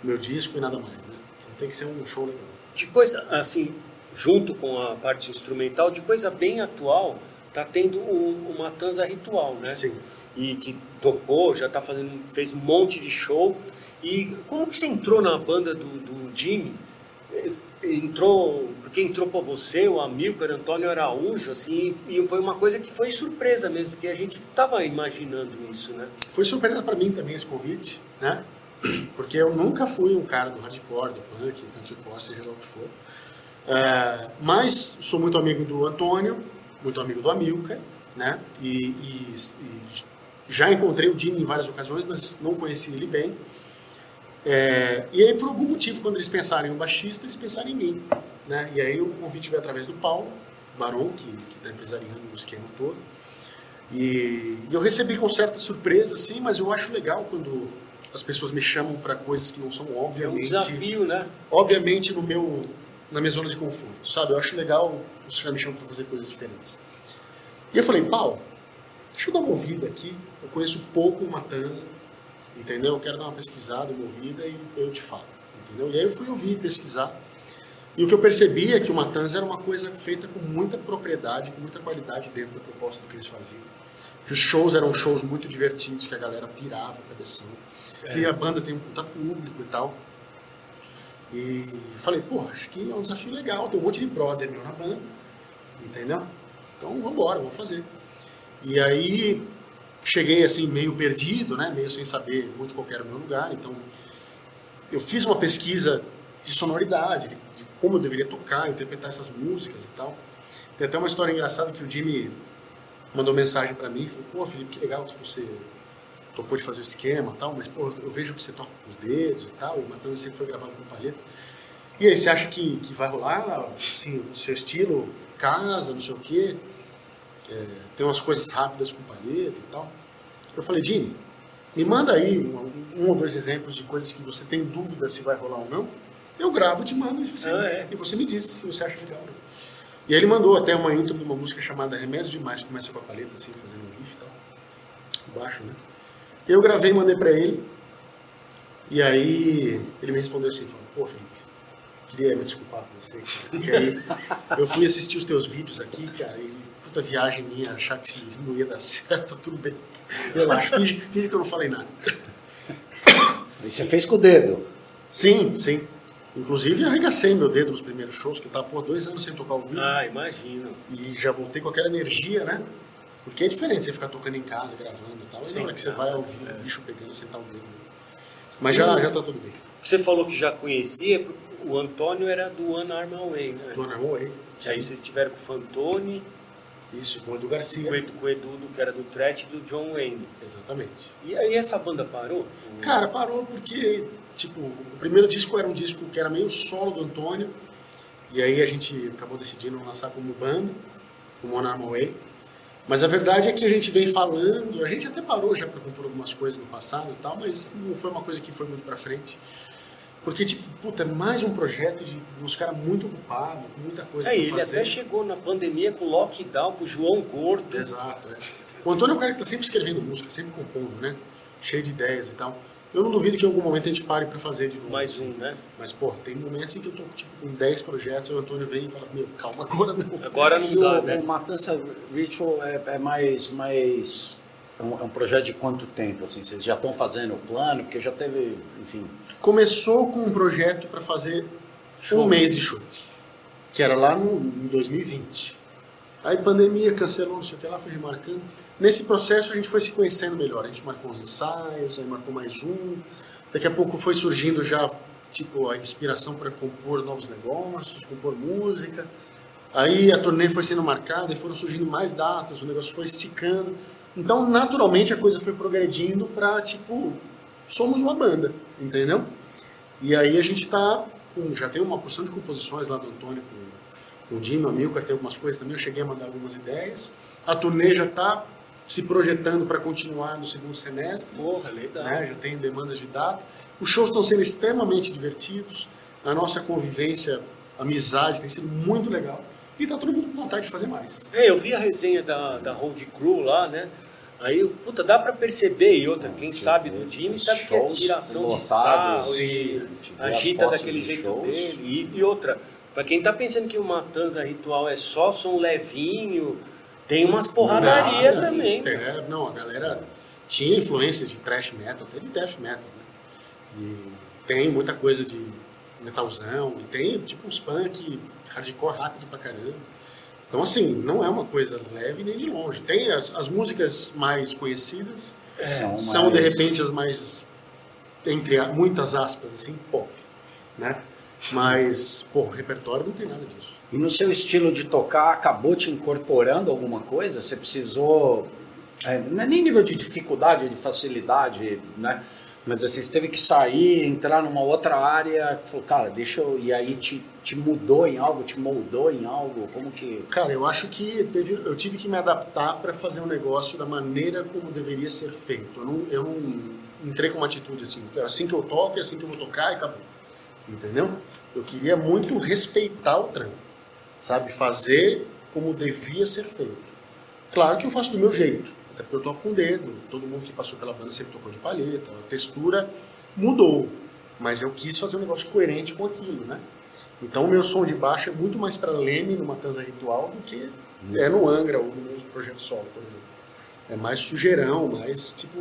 meu disco e nada mais, né? Então tem que ser um show legal. De coisa, assim, junto com a parte instrumental, de coisa bem atual, tá tendo um, uma Tanza Ritual, né? Sim. E que tocou, já tá fazendo, fez um monte de show. E como que você entrou na banda do, do Jimmy? Eh, Entrou, porque entrou pra você, o Amilcar, Antônio Araújo, assim, e foi uma coisa que foi surpresa mesmo, porque a gente tava imaginando isso, né? Foi surpresa pra mim também esse convite, né? Porque eu nunca fui um cara do hardcore, do punk, countrycore, seja lá o que for. É, mas sou muito amigo do Antônio, muito amigo do Amilcar, né? E, e- e já encontrei o Dini em várias ocasiões, mas não conheci ele bem. É, e aí, por algum motivo, quando eles pensarem em um baixista, eles pensaram em mim. Né? E aí o convite veio através do Paulo Baron, que está empresariando o esquema todo. E, e eu recebi com certa surpresa, sim, mas eu acho legal quando as pessoas me chamam para coisas que não são É um obviamente, desafio, né? obviamente no meu na minha zona de conforto, sabe? Eu acho legal os caras me chamam para fazer coisas diferentes. E eu falei, Paulo, deixa eu dar uma ouvida aqui. Eu conheço pouco o Matanza, entendeu? Eu quero dar uma pesquisada, uma ouvida e eu te falo, entendeu? E aí eu fui ouvir, pesquisar. E o que eu percebi é que o Matanza era uma coisa feita com muita propriedade, com muita qualidade dentro da proposta que eles faziam. Que os shows eram shows muito divertidos, que a galera pirava a cabeção. Que a banda tem um puta público e tal. E falei, pô, acho que é um desafio legal. Tem um monte de brother meu na banda, entendeu? Então vamos embora, vamos fazer. E aí cheguei assim meio perdido, né? Meio sem saber muito qual era o meu lugar. Então eu fiz uma pesquisa de sonoridade, de, de como eu deveria tocar, interpretar essas músicas e tal. Tem até uma história engraçada que o Jimmy mandou mensagem para mim, falou, pô, Felipe, que legal que você topou de fazer o esquema e tal, mas, pô, eu vejo que você toca com os dedos e tal, e Matanza sempre foi gravado com palheta. E aí, você acha que, que vai rolar, assim, o seu estilo, casa, não sei o quê, é, tem umas coisas rápidas com palheta e tal. Eu falei, Jimmy, me manda aí um, um ou dois exemplos de coisas que você tem dúvida se vai rolar ou não. Eu gravo, te mando e você, Ah, é? e você me diz se você acha legal. E aí ele mandou até uma intro de uma música chamada Remédio Demais, que começa com a palheta, assim, fazendo um riff e tal. Baixo, né? Eu gravei e mandei pra ele. E aí ele me respondeu assim, falou, pô, Felipe, queria me desculpar com você. cara, Porque aí eu fui assistir os teus vídeos aqui, cara, e puta viagem minha, achar que não ia dar certo, tudo bem. Relaxa, finge, finge que eu não falei nada. E você fez com o dedo. Sim, sim. Inclusive arregacei meu dedo nos primeiros shows, que tava por dois anos sem tocar ao vivo. Ah, imagino. E já voltei com aquela energia, né? Porque é diferente você ficar tocando em casa, gravando e tal. E Sim, na hora que você tá. vai ao vivo, o bicho pegando, sentar o dedo. né? Mas já, já tá tudo bem. Você falou que já conhecia, o Antônio era do One Arm Away, né? Dona Moe. E aí vocês tiveram com o Fantoni, Isso, com o Edu com Garcia. o Edu, com o Edu do- que era do Threat e do John Wayne. Exatamente. E aí essa banda parou? Cara, parou porque, tipo, o primeiro disco era um disco que era meio solo do Antônio. E aí a gente acabou decidindo lançar como banda, como One Arm Away. Mas a verdade é que a gente vem falando, a gente até parou já para compor algumas coisas no passado e tal, mas não foi uma coisa que foi muito para frente. Porque, tipo, puta, é mais um projeto de uns caras muito ocupados, com muita coisa É, pra ele fazer. até chegou na pandemia com lockdown pro João Gordo. Exato, é. O Antônio é um cara que tá sempre escrevendo música, sempre compondo, né? Cheio de ideias e tal. Eu não duvido que em algum momento a gente pare para fazer de novo. Mais assim. um, né? Mas, porra, tem momentos em que eu tô tipo, com 10 projetos, e o Antônio vem e fala, meu, calma, agora não. Agora não dá, o, né? o Matança Ritual é, é mais. mais é, um, é um projeto de quanto tempo? Assim, vocês já estão fazendo o plano? Porque já teve, enfim. Começou com um projeto para fazer Show. um mês de shows, que era lá no, em 2020. Aí pandemia, cancelou, não sei o que lá, foi remarcando. Nesse processo a gente foi se conhecendo melhor. A gente marcou uns ensaios, aí marcou mais um. Daqui a pouco foi surgindo já, tipo, a inspiração para compor novos negócios, compor música. Aí a turnê foi sendo marcada e foram surgindo mais datas, o negócio foi esticando. Então, naturalmente, a coisa foi progredindo para, tipo, somos uma banda, entendeu? E aí a gente tá com, já tem uma porção de composições lá do Antônio com o Dino, a Milcar, tem algumas coisas também, eu cheguei a mandar algumas ideias. A turnê já tá se projetando para continuar no segundo semestre. Porra, legal. Né? Já tem demandas de data. Os shows estão sendo extremamente divertidos. A nossa convivência, amizade tem sido muito legal. E tá todo mundo com vontade de fazer mais. É, eu vi a resenha da, da Road Crew lá, né? Aí, puta, dá pra perceber, e outra, quem sabe do Jimmy sabe que é tiração de sarro e agita daquele jeito shows. dele. E, e, outra, pra quem tá pensando que o Matanza Ritual é só som levinho, tem umas porradaria Nada, também. É, não, a galera tinha influência de thrash metal, até de death metal, né? E tem muita coisa de metalzão, e tem tipo uns punk hardcore rápido pra caramba. Então, assim, não é uma coisa leve nem de longe. Tem as, as músicas mais conhecidas, é, são, são mais... de repente as mais, entre muitas aspas, assim, pop, né? Mas, pô, o repertório não tem nada disso. E no seu estilo de tocar, acabou te incorporando alguma coisa? Você precisou, é, não é nem nível de dificuldade, de facilidade, né? Mas assim, você teve que sair, entrar numa outra área, falou, cara, deixa eu. E aí te, te mudou em algo, te moldou em algo? Como que. Cara, eu acho que teve, eu tive que me adaptar para fazer um negócio da maneira como deveria ser feito. Eu não, eu não entrei com uma atitude assim, é assim que eu toco, é assim que eu vou tocar e acabou. Entendeu? Eu queria muito respeitar o trampo, sabe? Fazer como devia ser feito. Claro que eu faço do meu jeito até porque eu toco com o dedo, todo mundo que passou pela banda sempre tocou de palheta, a textura mudou, mas eu quis fazer um negócio coerente com aquilo, né? Então o meu som de baixo é muito mais para Leme no Matanza Ritual do que é no Angra ou no meu projeto solo, por exemplo. É mais sujeirão, mais tipo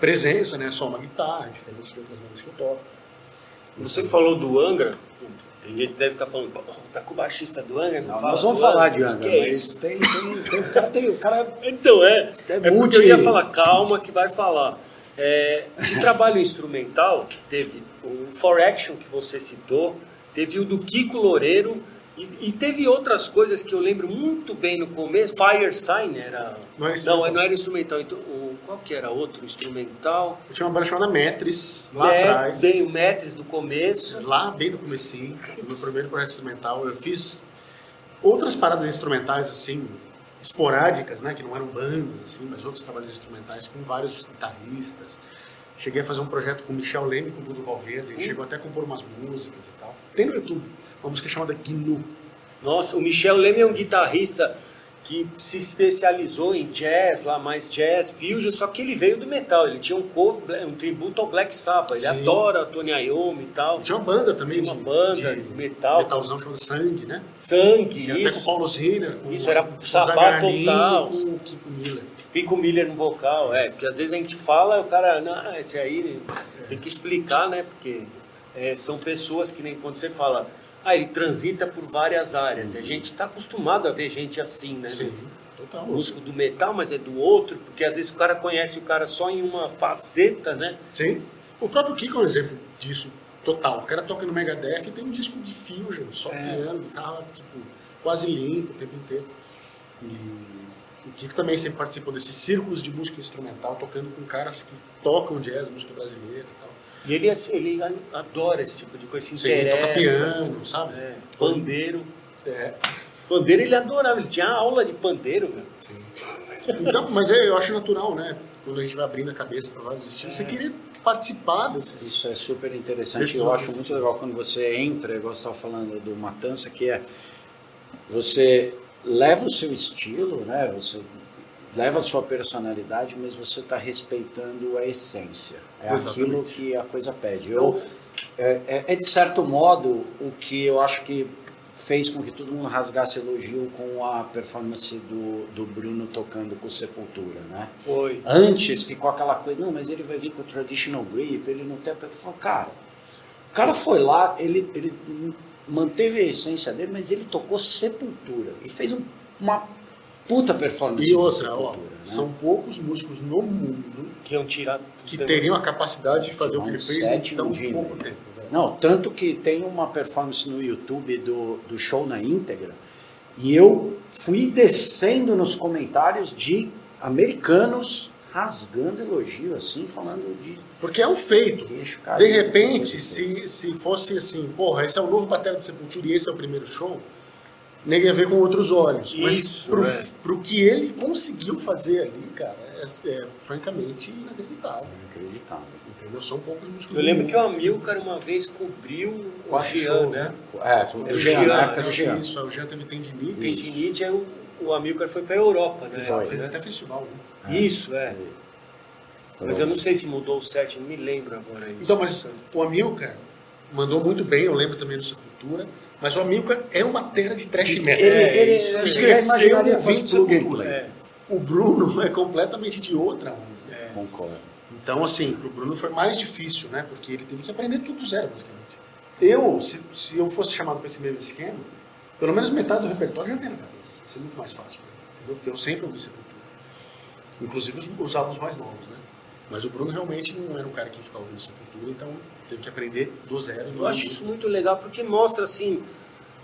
presença, né? Só uma guitarra, diferente de outras bandas que eu toco. Você falou do Angra, tem gente que deve estar tá falando, tá com o baixista do Angra, não, não fala Nós vamos falar de Angra, é mas tem, tem, tem, o cara tem, o cara... Então, é, é, é porque eu ia falar, calma que vai falar. É, de trabalho instrumental, teve o For Action que você citou, teve o do Kiko Loureiro, e, e, teve outras coisas que eu lembro muito bem no começo. Fire Sign era. Não, era não, não era instrumental. Então, qual que era outro instrumental? Eu tinha uma banda chamada Metris, lá é, atrás. Bem, o Metris do começo. Lá, bem no comecinho, no meu primeiro projeto instrumental. Eu fiz outras paradas instrumentais, assim, esporádicas, né? Que não eram bandas, assim, mas outros trabalhos instrumentais com vários guitarristas. Cheguei a fazer um projeto com o Michel Leme, com o Bruno Valverde. Ele chegou até a compor umas músicas e tal. Tem no YouTube uma música chamada Gnu. Nossa, o Michel Leme é um guitarrista que se especializou em jazz, lá mais jazz, fusion, só que ele veio do metal, ele tinha um cover, um tributo ao Black Sabbath, ele Sim. adora Tony Iommi e tal. Tinha uma banda também tinha uma banda de, de metal. Metalzão chamado Sangue, né? Sangue, isso. Até com o Paulo Zinner, com Isso, era Sabá total. com o Kiko Miller. Kiko Miller no vocal, é, porque às vezes a gente fala, o cara, não, esse aí tem que explicar, né, porque é, são pessoas que nem quando você fala ah, ele transita por várias áreas. Uhum. A gente está acostumado a ver gente assim, né? Sim, total. Músico do metal, mas é do outro, porque às vezes o cara conhece o cara só em uma faceta, né? Sim. O próprio Kiko é um exemplo disso total. O cara toca no Megadeth e tem um disco de fusion, só é. piano, guitarra, tipo, quase limpo o tempo inteiro. E o Kiko também sempre participou desses círculos de música instrumental, tocando com caras que tocam jazz, música brasileira e tal. E ele, ele adora esse tipo de coisa, se Sim, interessa. toca piano, sabe? É, pandeiro. É. Pandeiro ele adorava, ele tinha aula de pandeiro, meu. Sim. Então, mas é, eu acho natural, né? Quando a gente vai abrindo a cabeça para vários estilos, é. você querer participar desses. Isso é super interessante. Eu acho muito legal quando você entra, igual você estava falando do Matança, que é você leva o seu estilo, né? Você leva a sua personalidade, mas você está respeitando a essência. É Exatamente. aquilo que a coisa pede. Eu, é, é, é, de certo modo o que eu acho que fez com que todo mundo rasgasse elogio com a performance do, do Bruno tocando com Sepultura, né? Foi. Antes ficou aquela coisa, não, mas ele vai vir com o traditional grip, ele não tem... Eu falei, cara, o cara foi lá, ele, ele manteve a essência dele, mas ele tocou Sepultura e fez um, uma puta performance. E outra, ó, né? são poucos músicos no mundo que, iam tirar, que teriam a capacidade de fazer o que ele fez em tão pouco tempo. Velho. Não, tanto que tem uma performance no YouTube do, do show na íntegra e eu fui descendo nos comentários de americanos rasgando elogio, assim, falando de. Porque é um feito. De repente, se, se fosse assim, porra, esse é o novo batera de Sepultura e esse é o primeiro show, nem ia ver com outros olhos. Mas Isso, pro, é. pro que ele conseguiu fazer ali, cara, é, é francamente inacreditável. Inacreditável. Entendeu? São poucos músculos. Eu lembro do que o. Amilcar uma vez cobriu o Jean, shows, né? É, O o Jean, Jean, na época do Acho que Jean. Isso, o Jean teve tendinite. Tendinite, aí o, o Amilcar foi pra Europa, né? Exato, fez né? até festival. Né? Isso, é. Mas eu não sei se mudou o set, não me lembro agora isso. Então, mas o Amilcar mandou muito bem, eu lembro também do Sepultura, mas o Amilcar é uma terra de trash metal. Ele, É, ele, isso, ele isso. já Cresceu ouvindo Sepultura. É, O Bruno é completamente de outra onda. é. Concordo. Então, assim, pro Bruno foi mais difícil, né? Porque ele teve que aprender tudo do zero, basicamente. Eu, se, se eu fosse chamado para esse mesmo esquema, pelo menos metade do repertório já tem na cabeça. Isso é muito mais fácil pra mim, entendeu? Porque eu sempre ouvi Sepultura. Inclusive os, os álbuns mais novos, né? Mas o Bruno realmente não era um cara que ficava ouvindo Sepultura, então teve que aprender do zero. Eu acho isso muito legal porque mostra assim.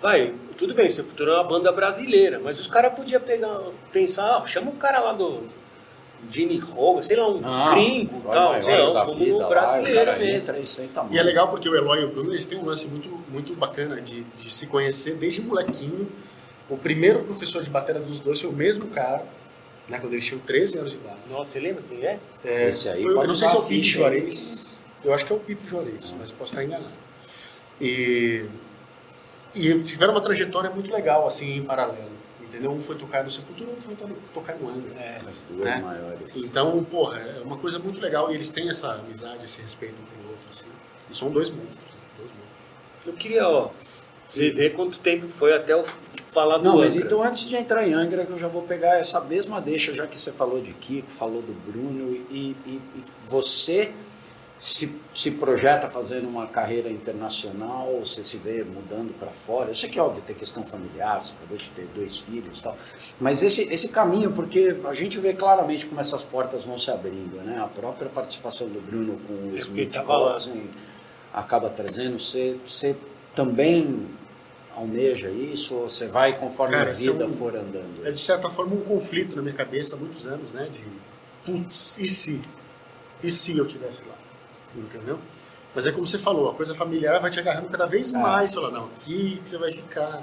Vai, tudo bem, Sepultura é uma banda brasileira, mas os caras podiam pegar, pensar, ah, chama o cara lá do Gene Hogan, sei lá, um gringo e tal. Não, vamos no brasileiro mesmo. Isso aí tá E é legal porque o Eloy e o Bruno eles têm um lance muito, muito bacana de, de se conhecer desde molequinho. O primeiro professor de bateria dos dois foi o mesmo cara, né, quando eles tinham 13 anos de idade. Nossa, você lembra quem é? É, Esse aí foi- eu não sei se é o ficha, Juarez. Eu acho que é o Pipe Juarez, mas eu posso estar enganado. E, e tiveram uma trajetória muito legal, assim, em paralelo. Entendeu? Um foi tocar no Sepultura, outro foi to- tocar no Angra. É. As duas né? maiores. Então, porra, é uma coisa muito legal. E eles têm essa amizade, esse respeito um pelo outro, assim. E são dois monstros. Dois monstros. Eu queria, ó, ver quanto tempo foi até eu falar do Não, mas Angra. então antes de entrar em Angra, que eu já vou pegar essa mesma deixa, já que você falou de Kiko, falou do Bruno, e, e- e você se, se projeta fazendo uma carreira internacional, você se vê mudando para fora. Eu sei que, óbvio, tem questão familiar, você acabou de ter dois filhos e tal, mas esse, esse caminho, porque a gente vê claramente como essas portas vão se abrindo, né? A própria participação do Bruno com o É, Smith. Kotzen acaba trazendo, você, você também almeja isso, ou você vai conforme Cara, a isso é vida um- for andando? É, de certa forma, um conflito na minha cabeça há muitos anos, né? De, putz, e se? E se eu tivesse lá? Entendeu? Mas é como você falou, a coisa familiar vai te agarrando cada vez É. mais. Fala, não, aqui que você vai ficar.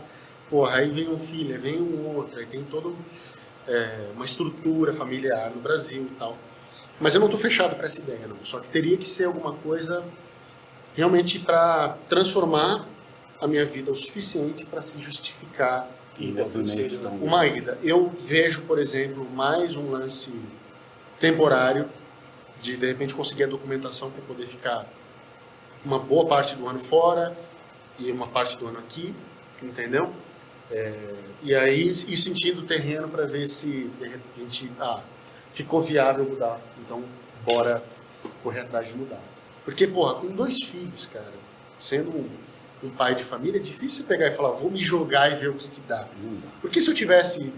Porra, aí vem um filho, aí vem um outro, aí tem toda é, uma estrutura familiar no Brasil e tal. Mas eu não estou fechado para essa ideia, não. Só que teria que ser alguma coisa realmente para transformar a minha vida o suficiente para se justificar Ida, uma ida. Eu vejo, por exemplo, mais um lance temporário de de repente conseguir a documentação para poder ficar uma boa parte do ano fora e uma parte do ano aqui, entendeu? É, e aí ir sentindo o terreno para ver se de repente ah, ficou viável mudar. Então, bora correr atrás de mudar. Porque, porra, com dois filhos, cara, sendo um, um pai de família, é difícil você pegar e falar, vou me jogar e ver o que, que dá. Porque se eu tivesse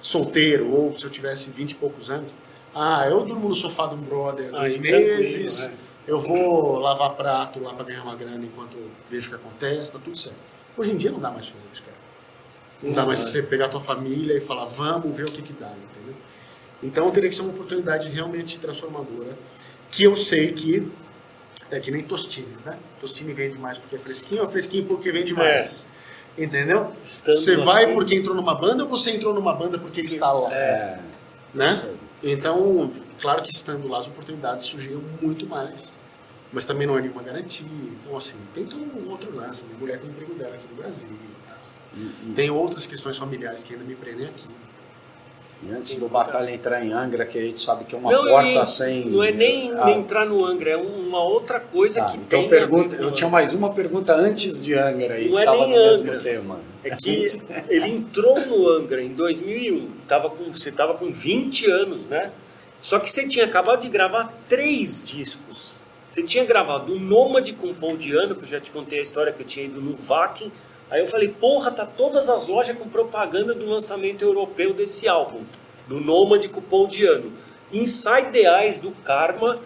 solteiro ou se eu tivesse vinte e poucos anos, ah, eu durmo no sofá de um brother dois Aí, tranquilo, meses, é. eu vou lavar prato lá para ganhar uma grana enquanto eu vejo o que acontece, tá tudo certo. Hoje em dia não dá mais fazer isso, cara. Não, dá Não mais dá. você pegar a tua família e falar, vamos ver o que que dá, entendeu? Então teria que ser uma oportunidade realmente transformadora, que eu sei que é que nem Tostines, né? Tostine vende mais porque é fresquinho, ou é fresquinho porque vende mais. Entendeu? Estando Você vai porque entrou numa banda ou você entrou numa banda porque está lá? É, né? Então, claro que estando lá as oportunidades surgiram muito mais, mas também não é nenhuma garantia. Então, assim, tem todo um outro lance. Minha mulher tem emprego dela aqui no Brasil. tá? Tem outras questões familiares que ainda me prendem aqui. E antes do Batalha entrar em Angra, que a gente sabe que é uma Não, porta ia- sem. não é nem Ah, entrar no Angra, é uma outra coisa tá, que então tem. a pergunta, eu tinha mais uma pergunta antes de Angra aí, Não que é estava no nem mesmo Angra. tema. É que ele entrou no Angra em 2001. Tava com, você estava com 20 anos, né? Só que você tinha acabado de gravar três discos. Você tinha gravado o Nômade com Paul Diano, que eu já te contei a história que eu tinha ido no VAC. Aí eu falei, porra, tá todas as lojas com propaganda do lançamento europeu desse álbum. Do Nômade com Paul Diano. Inside the Eyes do Karma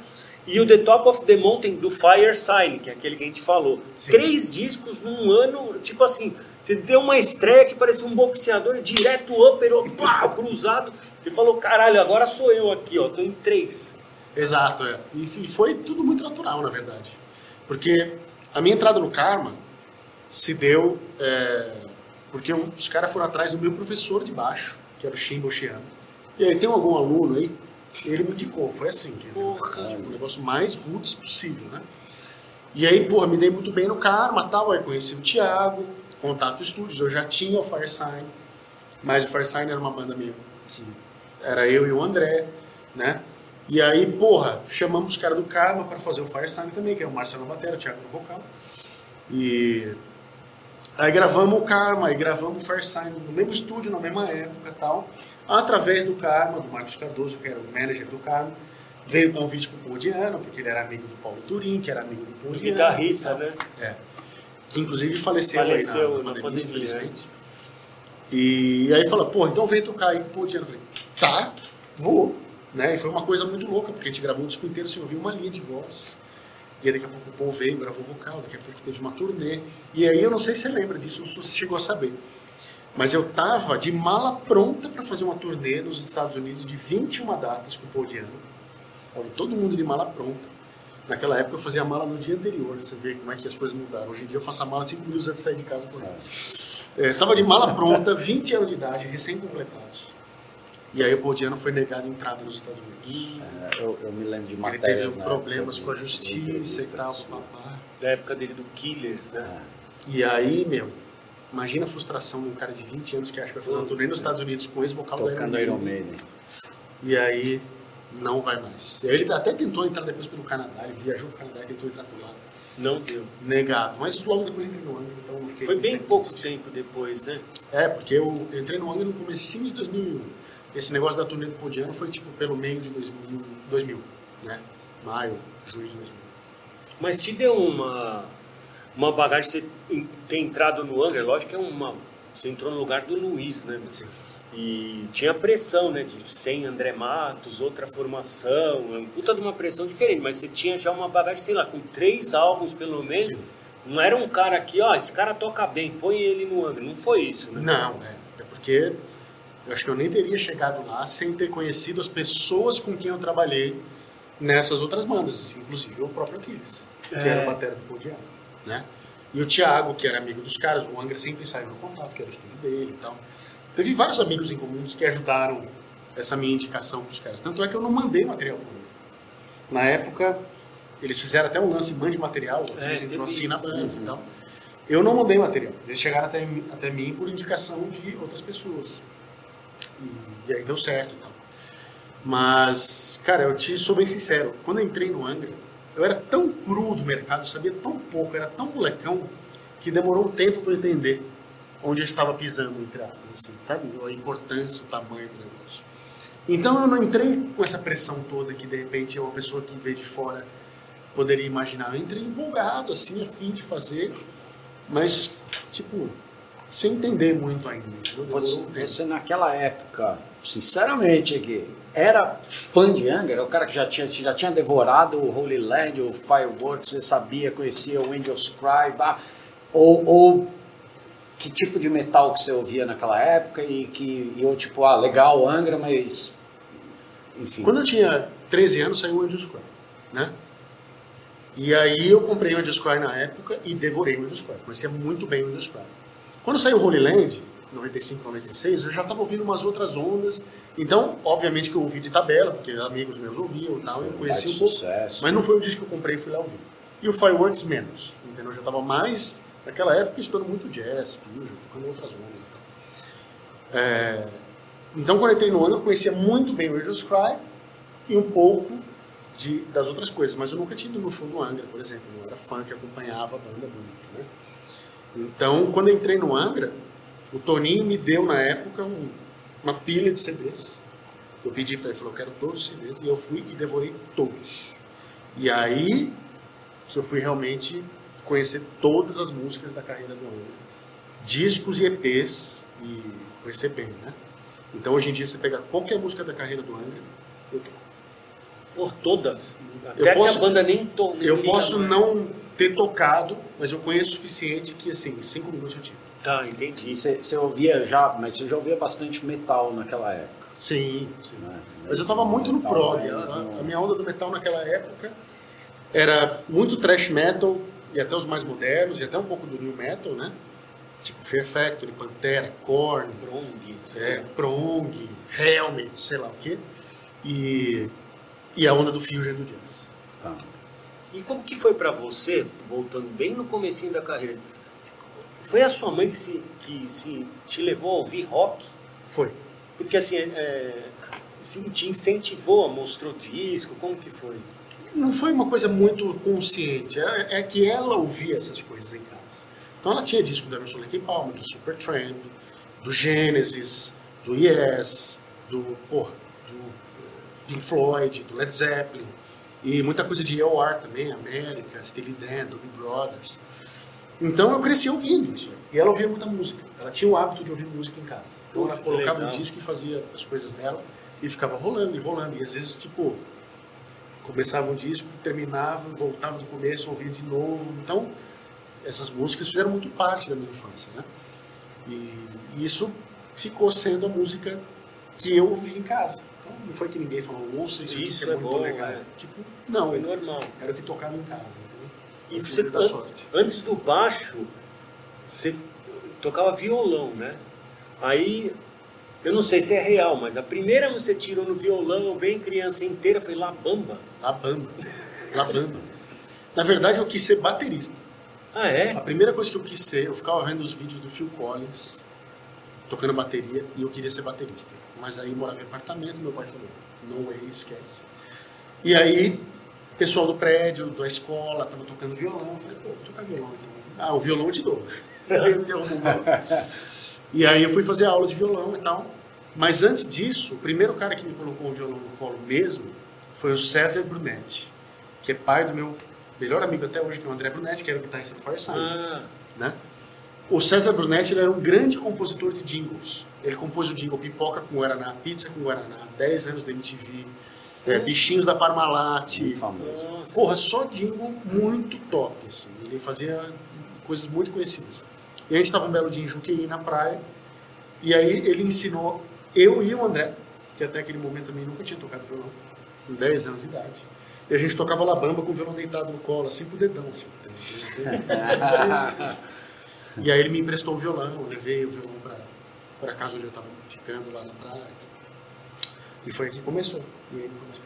e o The Top of the Mountain do Fire Sign, que é aquele que a gente falou. Sim. Três discos num ano, tipo assim, você deu uma estreia que parecia um boxeador direto upper, pá, cruzado. Você falou, caralho, agora sou eu aqui, ó, tô em três. Exato, é. E foi tudo muito natural, na verdade. Porque a minha entrada no Karma se deu é, Porque os caras foram atrás do meu professor de baixo, que era o Shimbo Shiano. E aí, tem algum aluno aí? Ele me indicou, foi assim. Que Porra. tipo, o negócio mais roots possível, né? E aí, porra, me dei muito bem no Karma tal. Aí conheci o Thiago, Contato Studios. Eu já tinha o Firesign, mas o Firesign era uma banda meio que era eu e o André, né? E aí, porra, chamamos os caras do Karma para fazer o Firesign também, que é o Marcelo Batera, o Thiago no vocal. E aí gravamos o Karma, aí gravamos o Firesign no mesmo estúdio, na mesma época e tal. Através do Karma, do Marcos Cardoso, que era o manager do Karma, veio o convite pro Podiano, porque ele era amigo do Paulo Turim, que era amigo do Podiano. Guitarrista, né? É. Que inclusive faleceu, Faleceu aí na, na na pandemia, pandemia, infelizmente. E aí fala, pô, então vem tocar aí com o Podiano. Eu falei, tá, vou. Né? E foi uma coisa muito louca, porque a gente gravou um disco inteiro sem ouvir uma linha de voz. E aí daqui a pouco o Paul veio, gravou vocal, daqui a pouco teve uma turnê. E aí eu não sei se você lembra disso, não sei se você chegou a saber. Mas eu tava de mala pronta para fazer uma turnê nos Estados Unidos de 21 datas com o Paul Diano. Tava todo mundo de mala pronta. Naquela época eu fazia a mala no dia anterior, você vê como é que as coisas mudaram. Hoje em dia eu faço a mala 5 minutos antes de sair de casa por aí. É, tava de mala pronta, 20 anos de idade, recém-completados. E aí o Paul Diano foi negado a entrada nos Estados Unidos. É, eu, eu me lembro de Ele matérias. teve né, problemas com a justiça e tal, papá. Da época dele do Killers, né? E aí, meu, imagina a frustração de um cara de 20 anos que acha que vai fazer uma turnê nos Estados Unidos com o ex-vocal do Iron. Maiden. E aí, não vai mais. Ele até tentou entrar depois pelo Canadá, ele viajou pro Canadá e tentou entrar por lá. Não deu. Negado. Mas logo depois entrei no Angra, então eu fiquei Foi bem pouco tempo depois, né? É, porque eu entrei no Angra no comecinho de 2001. Esse negócio da turnê do Podiano foi tipo pelo meio de 2000, 2000 né? Maio, junho de 2000. Mas te deu uma, uma bagagem você ter entrado no Angra, lógico que é uma. Você entrou no lugar do Luiz, né? Sim. E tinha pressão, né? De sem André Matos, outra formação, uma puta de uma pressão diferente, mas você tinha já uma bagagem, sei lá, com três álbuns pelo menos. Sim. Não era um cara que, ó, esse cara toca bem, põe ele no Angra. Não foi isso, né? Não, é. Até porque eu acho que eu nem teria chegado lá sem ter conhecido as pessoas com quem eu trabalhei nessas outras bandas, assim, inclusive o próprio Aquiles, que É. era o batera do Podiano, né? E o Thiago, que era amigo dos caras, o Angra sempre saiu no contato, que era o estúdio dele e tal. Teve vários amigos em comuns que ajudaram essa minha indicação para os caras. Tanto é que eu não mandei material para Angra. Na época, eles fizeram até um lance mande material, É, teve assim na banda e tal. Eu não mandei material. Eles chegaram até, mim- até mim por indicação de outras pessoas. E, e aí deu certo e tal. Mas, cara, eu te sou bem sincero. Quando eu entrei no Angra, eu era tão cru do mercado, sabia tão pouco, era tão molecão, que demorou um tempo para eu entender onde eu estava pisando, entre aspas, assim, sabe? A importância, o tamanho do negócio. Então eu não entrei com essa pressão toda que de repente uma pessoa que veio de fora poderia imaginar. Eu entrei empolgado, assim, a fim de fazer, mas, tipo, sem entender muito ainda. Você, você naquela época, sinceramente aqui, era fã de Angra? Era o cara que já tinha, já tinha devorado o Holy Land, o Fireworks, você sabia, conhecia o Angels Cry, bah, ou, ou que tipo de metal que você ouvia naquela época e que e eu tipo, ah, legal Angra, mas enfim. Quando eu tinha 13 anos, saiu o Angels Cry, né? E aí eu comprei o Angels Cry na época e devorei o Angels Cry. Conhecia muito bem o Angels Cry. Quando saiu o Holy Land, 95, 96, eu já estava ouvindo umas outras ondas. Então, obviamente que eu ouvi de tabela, porque amigos meus ouviam e tal, eu conheci um pouco. sucesso. Mas não foi o disco que eu comprei e fui lá ouvir. E o Fireworks menos, entendeu? Eu já estava mais, naquela época, estudando muito jazz, fusion, tocando outras ondas e tal. É, Então, quando eu entrei no ano, eu conhecia muito bem o Angels Cry e um pouco de, das outras coisas, mas eu nunca tinha ido no show do Angra, por exemplo. Eu era fã que acompanhava a banda muito, né? Então, quando eu entrei no Angra, o Toninho me deu, na época, um- uma pilha de CDs. Eu pedi para ele, falou, eu quero todos os CDs, e eu fui e devorei todos. E aí que eu fui realmente conhecer todas as músicas da carreira do Angra. Discos e EPs, e conhecer bem, né? Então, hoje em dia, você pega qualquer música da carreira do Angra, eu toco. Por todas. Eu Até que posso- a banda nem to, nem Eu posso mais. não ter tocado, mas eu conheço o suficiente que, assim, cinco minutos eu tive. Tá, entendi. E você, ouvia já, mas você já ouvia bastante metal naquela época. Sim, sim. Né? Mas eu tava muito no prog. mais A, a minha onda do metal naquela época era muito thrash metal, e até os mais modernos, e até um pouco do new metal, né? Tipo Fear Factory, Pantera, Korn, Prong. é, Prong, Helmet, sei lá o quê. E, e a onda do fusion do jazz. Tá. E como que foi pra você, voltando bem no comecinho da carreira, foi a sua mãe que, se, que se te levou a ouvir rock? Foi. Porque assim, é, se te incentivou, mostrou disco, como que foi? Não foi uma coisa muito consciente, era, é que ela ouvia essas coisas em casa. Então ela tinha disco do Emerson Lake Palmer, do Supertramp, do Genesis, do Yes, do, porra, do eh, Pink Floyd, do Led Zeppelin, e muita coisa de EOR também, América, Steely Dan, Doobie Brothers. Então eu cresci ouvindo isso. E ela ouvia muita música. Ela tinha o hábito de ouvir música em casa. Então ela colocava o disco e fazia as coisas dela e ficava rolando e rolando. E às vezes, tipo, começava um disco, terminava, voltava do começo, ouvia de novo. Então, essas músicas fizeram muito parte da minha infância, né? E isso ficou sendo a música que eu ouvi em casa. Então, não foi que ninguém falou, ouça isso, Isso que é, é muito bom, legal. é. Tipo, não, Foi normal. era o que tocava em casa. entendeu? E você, da sorte. antes do baixo, você tocava violão, né? Aí, eu não sei se é real, mas a primeira música que você tirou no violão, bem criança inteira, foi La Bamba. La Bamba. La Bamba. Na verdade, eu quis ser baterista. Ah, é? A primeira coisa que eu quis ser, eu ficava vendo os vídeos do Phil Collins tocando bateria e eu queria ser baterista. Mas aí morava em apartamento, meu pai falou, no way, esquece. E aí, pessoal do prédio, da escola, tava tocando violão. Eu falei, pô, vou tocar violão então. Ah, o violão eu te dou. Me. E aí eu fui fazer aula de violão e tal. Mas antes disso, o primeiro cara que me colocou o violão no colo mesmo foi o César Brunetti, que é pai do meu melhor amigo até hoje, que é o André Brunetti, que era o guitarrista do Firesign Ah, né? O César Brunetti ele era um grande compositor de jingles. Ele compôs o jingle Pipoca com Guaraná, Pizza com Guaraná, 10 anos da MTV, é, Bichinhos da Parmalat. Muito famoso. nossa. Porra, só jingle muito top, assim. Ele fazia coisas muito conhecidas. E a gente estava um belo dia em na praia, e aí ele ensinou eu e o André, que até aquele momento também nunca tinha tocado violão, com 10 anos de idade. E a gente tocava labamba com o violão deitado no colo, assim, com o dedão, assim. E aí ele me emprestou o violão, eu levei o violão pra, pra casa onde eu tava ficando lá na praia. E foi aí que começou. E aí começou.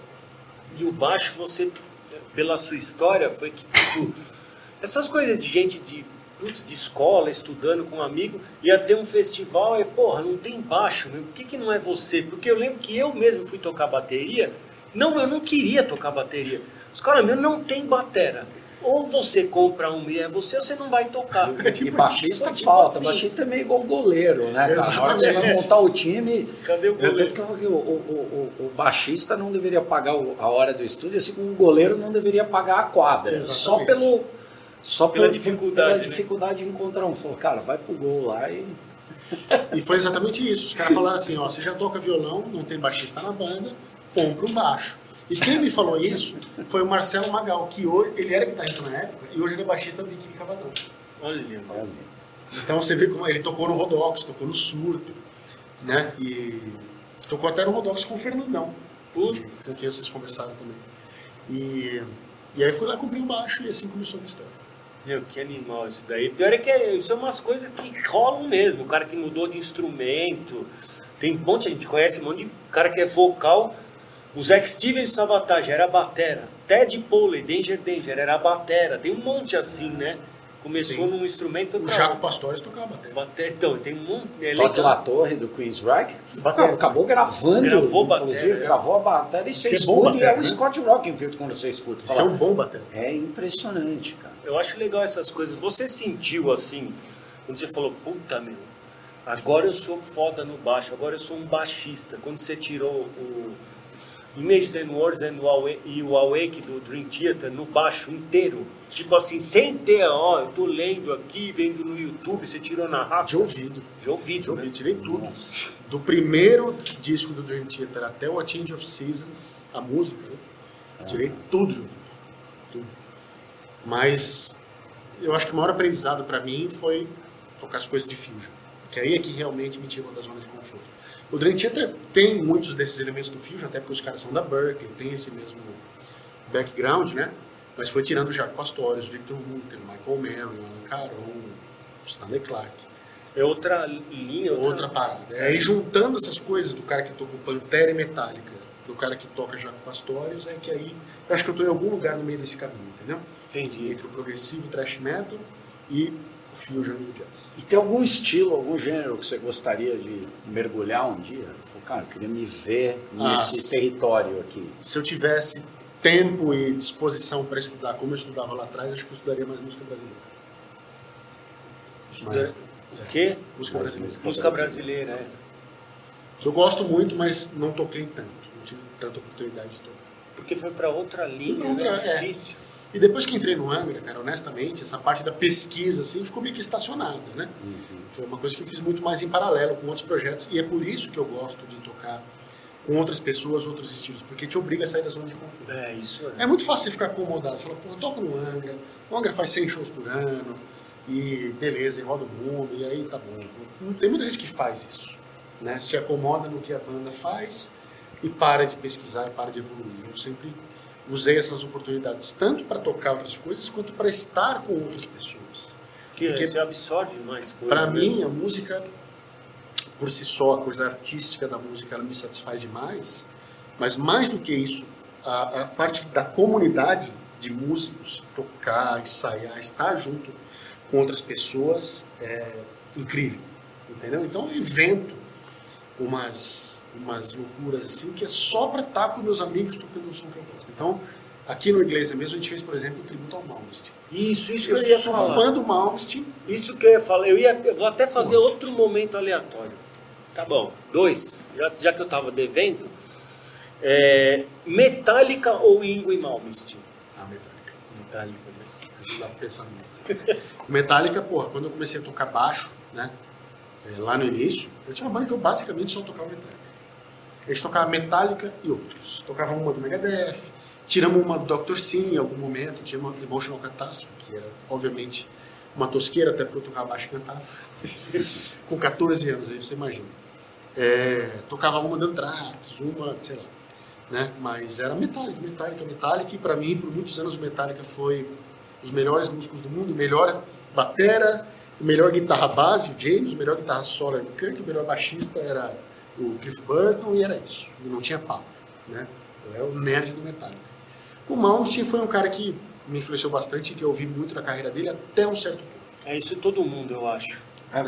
E o baixo, você, pela sua história, foi que tipo, essas coisas de gente de, putz, de escola, estudando com um amigo, ia ter um festival e, porra, não tem baixo, meu, por que, que não é você? Porque eu lembro que eu mesmo fui tocar bateria, não, eu não queria tocar bateria. Os caras, meu, não tem batera. Ou você compra um e é você, ou você não vai tocar. É tipo e baixista isso, tipo falta. assim. Baixista é meio igual goleiro, né? Cara? Na hora que você vai montar o time. Cadê o Eu goleiro? eu que o, o, o, o baixista não deveria pagar a hora do estúdio, assim como o goleiro não deveria pagar a quadra. Exatamente. Só pelo. Só Pela por- dificuldade, Pela né? dificuldade de encontrar um. Falou, cara, vai pro gol lá e. E foi exatamente isso. Os caras falaram assim, ó, você já toca violão, não tem baixista na banda, compra um baixo. E quem me falou isso foi o Marcelo Magal, que hoje, ele era guitarrista na época, e hoje ele é baixista do Biquíni Cavadão. Olha, Olha, Então você vê como ele tocou no Rodox, tocou no Surto, né? E tocou até no Rodox com o Fernandão, Putz. com quem vocês conversaram também. E, e aí eu fui lá cumprir o baixo e assim começou a minha história. Meu, que animal isso daí. Pior é que isso é umas coisas que rolam mesmo. O cara que mudou de instrumento. Tem um monte, a gente conhece um monte de cara que é vocal. O Zack Stevens de Sabotage era batera. Ted Poley, Danger Danger, era batera. Tem um monte assim, né? Começou Sim. num instrumento foi O Jaco. Pastores tocava bateria. Batera. Então, tem um monte. É legal. La Torre do Queen's Rock acabou gravando. Gravou inclusive, batera, é. gravou a bateria e você que é bom escuta e é batera, o né? Scott Rockenfield quando você escuta. Isso é Fala, um bom batera. É impressionante, cara. Eu acho legal essas coisas. Você sentiu assim, quando você falou, puta meu, agora eu sou foda no baixo, agora eu sou um baixista. Quando você tirou o Images and Words and o Awa- e o Awake do Dream Theater no baixo inteiro, tipo assim, sem ter, ó, eu tô lendo aqui, vendo no YouTube, você tirou na raça. De ouvido. De ouvido, De ouvido, né? tirei tudo. Do primeiro disco do Dream Theater até o A Change of Seasons, a música, né? Tirei tudo de ouvido. Tudo. Mas eu acho que o maior aprendizado para mim foi tocar as coisas de fusion. Porque aí é que realmente me tirou da zona de conforto. O Dream Theater tem muitos desses elementos do fusion, até porque os caras são da Berkeley, tem esse mesmo background, né? Mas foi tirando o Jaco Pastorius, Victor Wooten, Michael Alan Caron, Stanley Clark. É outra linha, outra, outra parada. É, aí juntando essas coisas do cara que toca Pantera e Metallica, do cara que toca Jaco Pastorius, é que aí eu acho que eu estou em algum lugar no meio desse caminho, entendeu? Entendi. Entre o progressivo, o thrash metal e o fusion e o jazz. E tem algum estilo, algum gênero que você gostaria de mergulhar um dia? Falei, cara, eu queria me ver nesse Ah, território aqui. Se eu tivesse tempo e disposição para estudar como eu estudava lá atrás, acho que eu estudaria mais música brasileira. Mas, O quê? música brasileira. Música brasileira, é. Eu gosto muito, mas não toquei tanto. Não tive tanta oportunidade de tocar. Porque foi pra outra linha, Outra, né? é. Difícil. E depois que entrei no Angra, cara, honestamente, essa parte da pesquisa assim ficou meio que estacionada, né? Foi uma coisa que eu fiz muito mais em paralelo com outros projetos e é por isso que eu gosto de tocar com outras pessoas, outros estilos, porque te obriga a sair da zona de conforto. É, isso é. É muito fácil você ficar acomodado, falar, pô, eu toco no Angra, o Angra faz 100 shows por ano e beleza, e roda o mundo e aí tá bom. Tem muita gente que faz isso, né? Se acomoda no que a banda faz e para de pesquisar e para de evoluir. Eu sempre usei essas oportunidades tanto para tocar outras coisas quanto para estar com outras pessoas. Que Porque- você absorve mais coisas. Para né? mim, a música, por si só, a coisa artística da música, ela me satisfaz demais. Mas mais do que isso, a, a parte da comunidade de músicos, tocar, ensaiar, estar junto com outras pessoas é incrível, entendeu? Então eu invento umas, umas loucuras assim que é só para estar com meus amigos tocando o som que eu gosto. Então, aqui no Iglesia mesmo, a gente fez, por exemplo, um tributo ao Malmsteen. Isso, isso que Eu eu ia sou falar. fã do Malmsteen, Isso que eu ia falar. Eu, ia, eu vou até fazer outro momento aleatório. Tá bom. Dois. Já, já que eu tava devendo. É, Metallica ou Ingo e Malmsteen? a Metallica. Metallica, né? Não dá pra pensar muito. Metallica, porra, quando eu comecei a tocar baixo, né? é, lá no início, eu tinha uma banda que eu basicamente só tocava Metallica. A gente tocava Metallica e outros. Tocava uma do Megadeth, tiramos uma do Dr. Sim em algum momento, tinha uma Emotional Catastrophe, que era, obviamente, uma tosqueira, até porque eu tocava baixo e cantava. Com 14 anos, aí você imagina. É, tocava uma do Anthrax, uma, sei lá. Né? Mas era Metallica, Metallica, Metallica, e para mim, por muitos anos, o Metallica foi os melhores músicos do mundo, melhor batera, o melhor guitarra base, o James, o melhor guitarra solo era o Kirk, o melhor baixista era o Cliff Burton, e era isso. E não tinha papo, né? Eu era o nerd do Metallica. O Malmsteen foi um cara que me influenciou bastante, que eu ouvi muito na carreira dele até um certo ponto. É isso todo mundo, eu acho. É,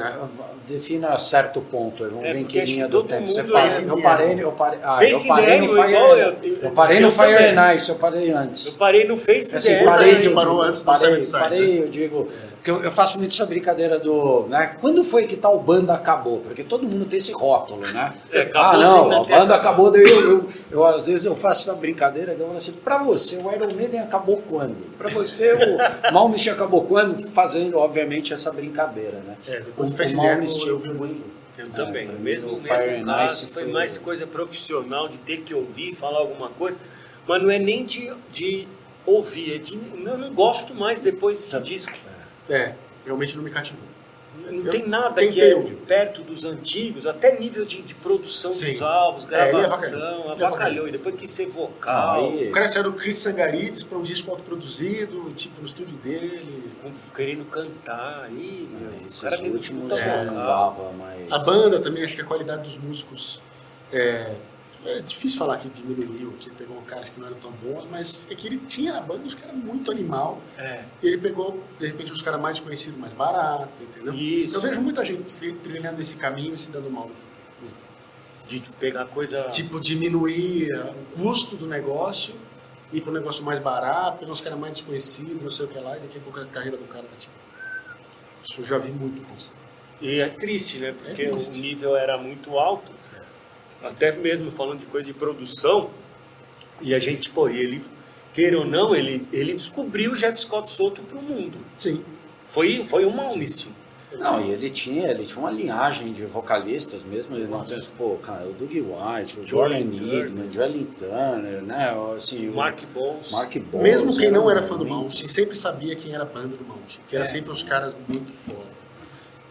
defina certo ponto, vamos É, ver em que linha que do tempo. Você fala, eu parei, eu parei, ah, eu parei no Fire, igual eu, eu- parei no eu Fire também. and Ice, eu parei antes. Eu parei no Face Assim, parei, eu parou digo, antes do parei, parei, eu digo, porque eu, eu faço muito essa brincadeira do, né, quando foi que tal banda acabou? Porque todo mundo tem esse rótulo, né? É, ah, não, a banda acabou, daí eu, eu, eu, às vezes eu faço essa brincadeira, eu falo assim, pra você, o Iron Maiden acabou quando? Pra você, o Malmsteen acabou quando? Fazendo, obviamente, essa brincadeira, né? É, depois O- do o Malmsteen eu foi- muito. Eu também. É, mim, mesmo o mesmo Fire caso, foi foi- mais coisa profissional de ter que ouvir, falar alguma coisa. Mas não é nem de, de ouvir, é de. Eu não gosto mais depois desse disco. É, realmente não me cativou. Não Eu tem nada que é ouvir. perto dos antigos, até nível de, de produção Sim. dos álbuns, É, ele gravação, avacalhou. Ele avacalhou. E depois quis ser Ah, vocal, aí- O cara saiu do Chris Sangarides para um disco autoproduzido, tipo, no estúdio dele. com- querendo cantar. Ih, meu, o Esses cara puta é, não dava, mas... A banda também, acho que a qualidade dos músicos é, é difícil falar que diminuiu, que pegou caras que não eram tão bons, mas é que ele tinha na banda uns caras muito animal. É. E ele pegou, de repente, os caras mais conhecidos, mais barato, entendeu? Isso. Eu vejo muita gente tri- trilhando esse caminho e se dando mal no futuro. De pegar coisa. Tipo, diminuir uh, o custo do negócio, ir para um negócio mais barato, pegar os caras mais desconhecidos, não sei o que lá, e daqui a pouco a carreira do cara tá tipo. Isso eu já vi muito acontecer. E é triste, né? Porque É o triste. nível era muito alto. Até mesmo falando de coisa de produção. E a gente, pô, ele, queira ou não, ele, ele descobriu o Jeff Scott Soto pro mundo. Sim. Foi, foi um Malmsteen. Não, e ele tinha, ele tinha uma linhagem de vocalistas mesmo, ele não tem, pô, cara, o Doug White, o Jordan Needman, o Joelin Turner, né, assim, o Mark Bones. Mark Bones, Mesmo quem não era fã do Malmsteen sempre sabia quem era a banda do Malmsteen, que era É. sempre os caras muito foda.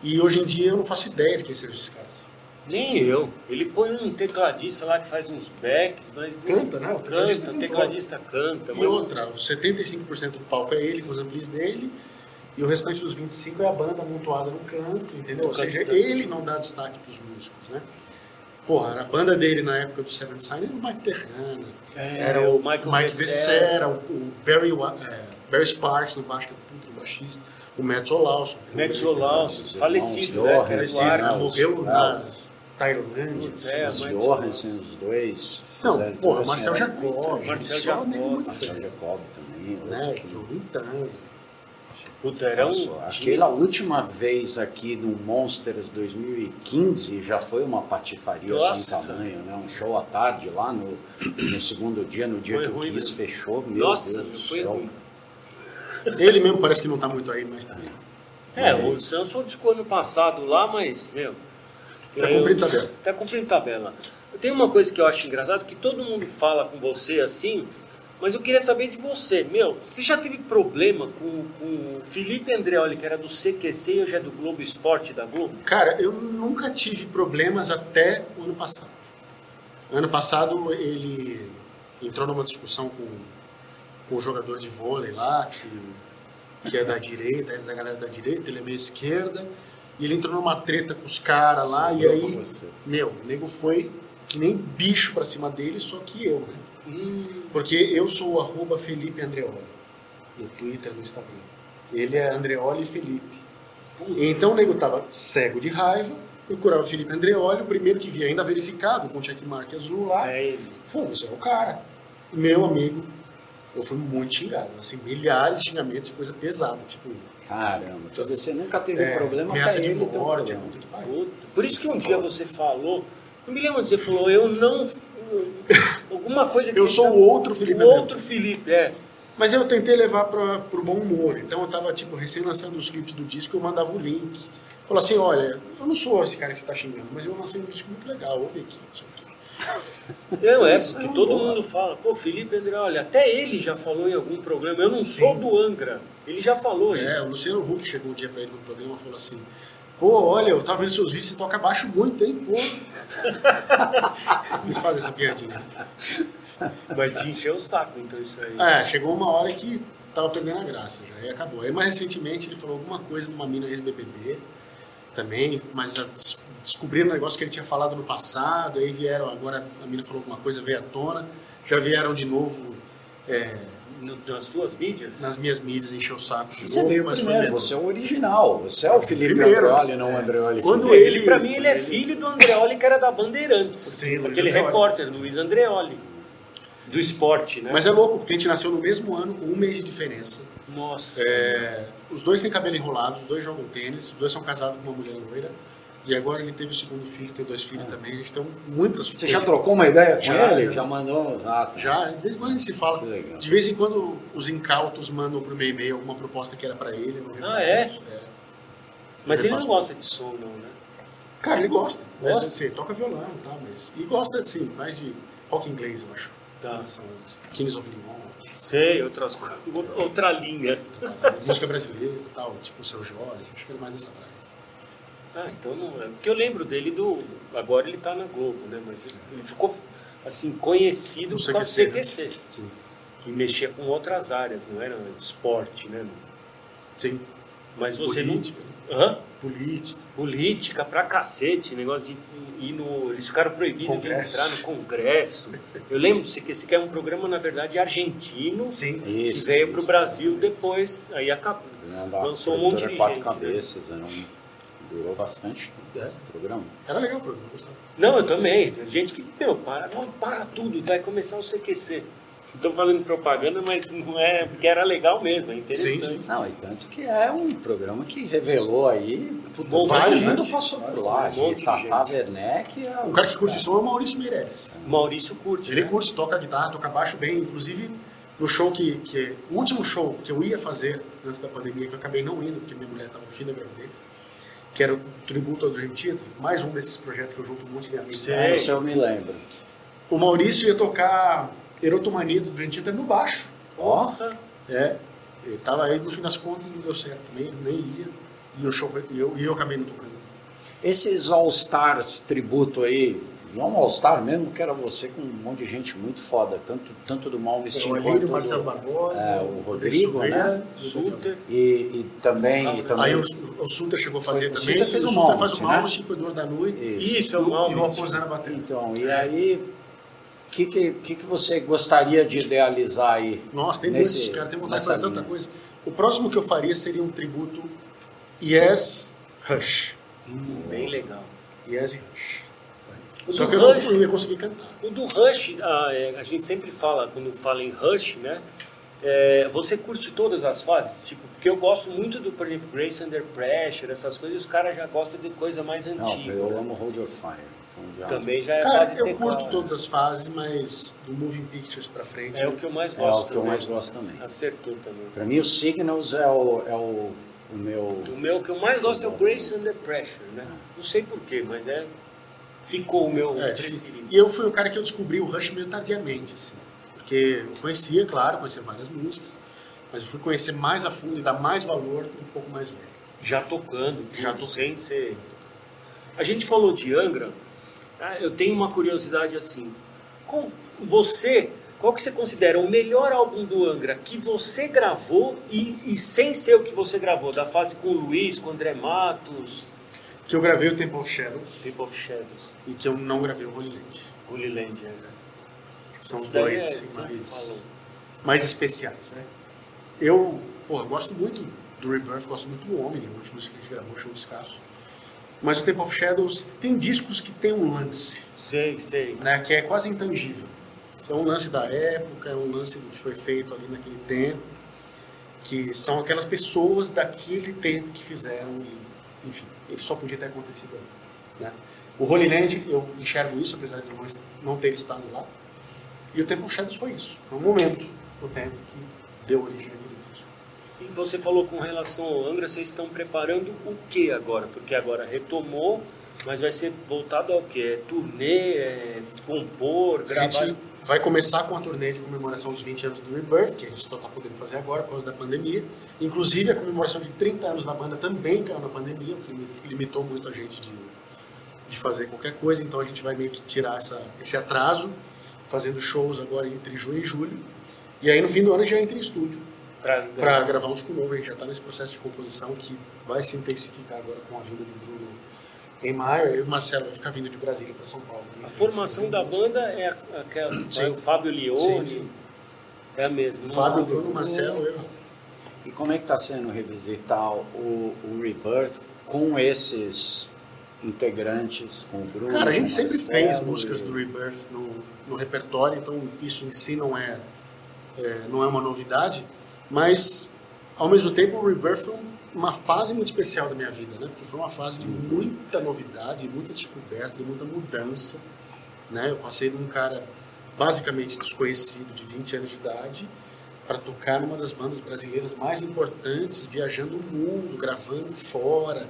E hoje em dia eu não faço ideia de quem sejam esses caras. Nem eu. Ele põe um tecladista lá que faz uns backs, mas. não- Canta, né? O tecladista Canta, o não tecladista canta. E outra, os 75% do palco é ele com os amplis dele, E o restante dos 25 é a banda amontoada no canto, entendeu? Ou No seja, também. ele não dá destaque pros músicos, né? Porra, a banda dele na época do Seven Sign era o Mike Terrana, É, era o, o Michael Mike Becerra. Becerra, o, o Barry, é, Barry Sparks no baixo, que é puta do baixista, o Matt Solauson. que era o Matt baixista. falecido, irmãos né? Johan, Que era do Esse Sim, cara Arcos. morreu os- na os- Tailândia. Assim. é, Os Johansen, os dois. Não, fizeram porra, Marcel assim, era Jacob, Marcel Jacob, Marcel Jacob também. né? que- João Vintana. Puta, era um. Aquela última vez aqui no Monsters 2015 já foi uma patifaria Nossa. sem tamanho, né? Um show à tarde lá no, no segundo dia, no dia Foi que o Kiss mesmo. fechou. Meu Nossa, Deus do foi céu. ruim. Ele mesmo parece que não tá muito aí, mas também. É, o Samson discou ano passado lá, mas, meu. Tá eu- cumprindo tabela. Tá cumprindo tabela. Tem uma coisa que eu acho engraçado, que todo mundo fala com você assim, mas eu queria saber de você. Meu, você já teve problema com, com o Felipe Andreoli, que era do CQC e hoje é do Globo Esporte da Globo? Cara, eu nunca tive problemas até o ano passado. Ano passado ele entrou numa discussão com, com o jogador de vôlei lá, que, que é da direita, é da galera da direita, ele é meio esquerda, e ele entrou numa treta com os caras lá, e aí, meu, o nego foi que nem bicho pra cima dele, só que eu, né? Hum, Porque eu sou o arroba Felipe Andreoli, no Twitter e no Instagram. Ele é Andreoli Felipe. Então o nego tava cego de raiva, procurava Felipe Andreoli, o primeiro que via ainda verificado, com checkmark azul lá. é ele. Pô, você é o cara. Meu amigo, eu fui muito xingado, assim, milhares de xingamentos, coisa pesada, tipo, Caramba, quer dizer, você nunca teve é, problema ameaça até de ele ter um morte, problema. Por isso que um dia você falou, não me lembro onde você falou, eu não. Alguma coisa que Eu sou o outro Felipe O outro Felipe, é. Mas eu tentei levar para o bom humor. Então eu tava, tipo, recém lançando os clipes do disco, eu mandava o link. Falou assim, olha, eu não sou esse cara que você está xingando, mas eu lancei um disco muito legal, ouve aqui, não sei o quê. Não, é porque é todo mundo fala, pô, Felipe Andreoli, até ele já falou em algum programa, eu não sou do Angra. Ele já falou É, o isso. Luciano Huck chegou um dia para ele no programa e falou assim, pô, olha, eu tava vendo seus vídeos, você toca baixo muito, hein, pô. Eles fazem essa piadinha. Mas se encheu o saco, então isso aí. É, chegou uma hora que tava perdendo a graça já, e acabou. Aí mais recentemente ele falou alguma coisa de uma mina ex-BBB também, mas a- des- descobriram um negócio que ele tinha falado no passado, aí vieram, agora a mina falou alguma coisa, veio à tona, já vieram de novo é, nas tuas mídias? nas minhas mídias encher o saco de Você novo, veio primeiro, você é o original, você é o Felipe Primeiro. Andreoli, não o Andreoli Quando ele, ele- pra mim, ele é ele- filho do Andreoli, que era da Bandeirantes. Sim, aquele Andreoli. repórter, Luiz Andreoli. Do esporte, né? Mas é louco, porque a gente nasceu no mesmo ano, com um mês de diferença. Nossa. É, os dois têm cabelo enrolado, os dois jogam tênis, os dois são casados com uma mulher loira. E agora ele teve o segundo filho, tem dois filhos também. Eles estão muitas Você já trocou uma ideia com Já, ele? já. Já mandou? Ah, tá. Já, de vez em quando a gente se fala. De vez em quando os incautos mandam pro meu e-mail alguma proposta que era pra ele. não Ah, é? reconheço. Mas ele ele não gosta de som, não, né? Cara, ele gosta. Gosta? Mas, assim, toca violão e tal, mas. E gosta, assim, mais de rock inglês, eu acho. Tá. São os Kings of Leon, Sei, outras coisas. Outra linha. música brasileira e tal, tipo o seu Jorge, acho que ele mais dessa praia. Ah, então não é. Porque eu lembro dele do. Agora ele tá na Globo, né? Mas ele ficou, assim, conhecido por causa do CQC, né? Sim. Que mexia com outras áreas, não era esporte, né? Sim. Mas você Política, né? não. Hã? Política. Política pra cacete, negócio de ir no. Eles ficaram proibidos Congresso. de entrar no Congresso. Eu lembro do CQC, que é um programa, na verdade, argentino. Sim. que Isso, veio para o Brasil depois, aí acabou. Lançou um monte de quatro gente. né? cabeças, um- durou bastante tempo É. o programa. Era legal o programa, gostava. Não, eu também. Tem gente que, meu, para, não, para tudo, vai começar o CQC. Estou fazendo propaganda, mas não é, porque era legal mesmo, é interessante. Sim, sim. Não, e tanto que é um programa que revelou aí. Todo vários, né? passou por lá. um monte de Tata gente. Werneck. é O cara que curte som é o Maurício Meirelles. Maurício curte. Ele né? curte, toca guitarra, toca baixo bem. Inclusive, no show que, que. O último show que eu ia fazer antes da pandemia, que eu acabei não indo, porque minha mulher estava no fim da gravidez, que era o tributo ao Dream Theater, mais um desses projetos que eu junto um monte de amigos. Isso eu me lembro. O Maurício ia tocar Erotomania do Dream Theater no baixo. Porra! É. Ele tava aí, no fim das contas, não deu certo ele nem ia. E o show foi- e eu, e eu acabei não tocando. Esses All Stars tributo aí não um All-Star mesmo, que era você com um monte de gente muito foda, tanto, tanto do Malmsteen O Alírio, Marcelo Barbosa, é, o Rodrigo, Silveira, né? o Suter. E, e também. e também Aí o, o Suter chegou a fazer Foi- o também. Suter fez o Suter faz Malmsteen, o né? Malmsteen, cuidador da noite. E- Isso, é o E o Malmsteen. Raposana batendo. Então, e aí, o que, que, que, que você gostaria de idealizar aí? Nossa, tem nesse- muitos, cara, tem vontade de fazer tanta linha? coisa. O próximo que eu faria seria um tributo Yes Rush. Bem legal. Yes e Rush. O Só do que eu Rush- não ia conseguir cantar. O do Rush, a, é, a gente sempre fala, quando fala em Rush, né? é, você curte todas as fases? Tipo, porque eu gosto muito do, por exemplo, Grace Under Pressure, essas coisas, os caras já gostam de coisa mais Não, antiga. eu né? amo Hold Your Fire. Então já, Também já é Cara, fase eu curto todas as fases, mas do Moving Pictures pra frente. É o que eu mais É gosto o que eu também. mais gosto também. Acertou também. Pra mim, o Signals é o, é o, o meu. O meu que eu mais gosto é o Grace Under Pressure, né? Não sei porquê, mas é. Ficou o meu É, preferido. E eu fui o cara que eu descobri o Rush meio tardiamente, assim. Porque eu conhecia, claro, conhecia várias músicas, mas eu fui conhecer mais a fundo e dar mais valor um pouco mais velho. Já tocando, Já tocando. sem ser. A gente falou de Angra, ah, eu tenho uma curiosidade assim. Qual, você, qual que você considera o melhor álbum do Angra que você gravou e, e sem ser o que você gravou? Da fase com o Luiz, com o André Matos, Que eu gravei o Temple of Shadows People of Shadows, e que eu não gravei o Holy Land. Holy Land. né? São Isso dois, é, assim, mais, mais especiais, né? Eu, porra, gosto muito do Rebirth, gosto muito do Homem, o último que a gente gravou, show escasso. Mas o Temple of Shadows tem discos que tem um lance, Sei, sei. né, que é quase intangível. É um lance da época, é um lance do que foi feito ali naquele tempo, que são aquelas pessoas daquele tempo que fizeram e, enfim, ele só podia ter acontecido ali, né? O Holy Land, eu enxergo isso, apesar de não, ter estado lá. E o Temple of Shadows foi isso, foi um momento do tempo que deu origem. E você falou com relação ao Angra, vocês estão preparando o que agora? Porque agora retomou, mas vai ser voltado ao que? É turnê, é compor, A gravar? gente vai começar com a turnê de comemoração dos 20 anos do Rebirth, que a gente só está podendo fazer agora por causa da pandemia. Inclusive, a comemoração de 30 anos da banda também caiu na pandemia, o que limi- limitou muito a gente de, de fazer qualquer coisa. Então, a gente vai meio que tirar essa, esse atraso, fazendo shows agora entre junho e julho. E aí, no fim do ano, a já entra em estúdio para gravar um disco novo. A gente já está nesse processo de composição que vai se intensificar agora com a vinda do Bruno em maio. Eu e o Marcelo vai ficar vindo de Brasília para São Paulo. A formação da banda é aquela, Sim. o Fábio Leone, Sim, sim. é a mesma. Fábio, Não, Bruno, Marcelo, eu. E como é que está sendo revisitar o, o Rebirth com esses integrantes, com o Bruno? Cara, a gente sempre Marcelo fez músicas e- do Rebirth no, no repertório, então isso em si não é, é, não é uma novidade, mas ao mesmo tempo o Rebirth foi um- uma fase muito especial da minha vida, né? Porque foi uma fase de muita novidade, muita descoberta, de muita mudança, né? Eu passei de um cara basicamente desconhecido de 20 anos de idade para tocar numa das bandas brasileiras mais importantes, viajando o mundo, gravando fora,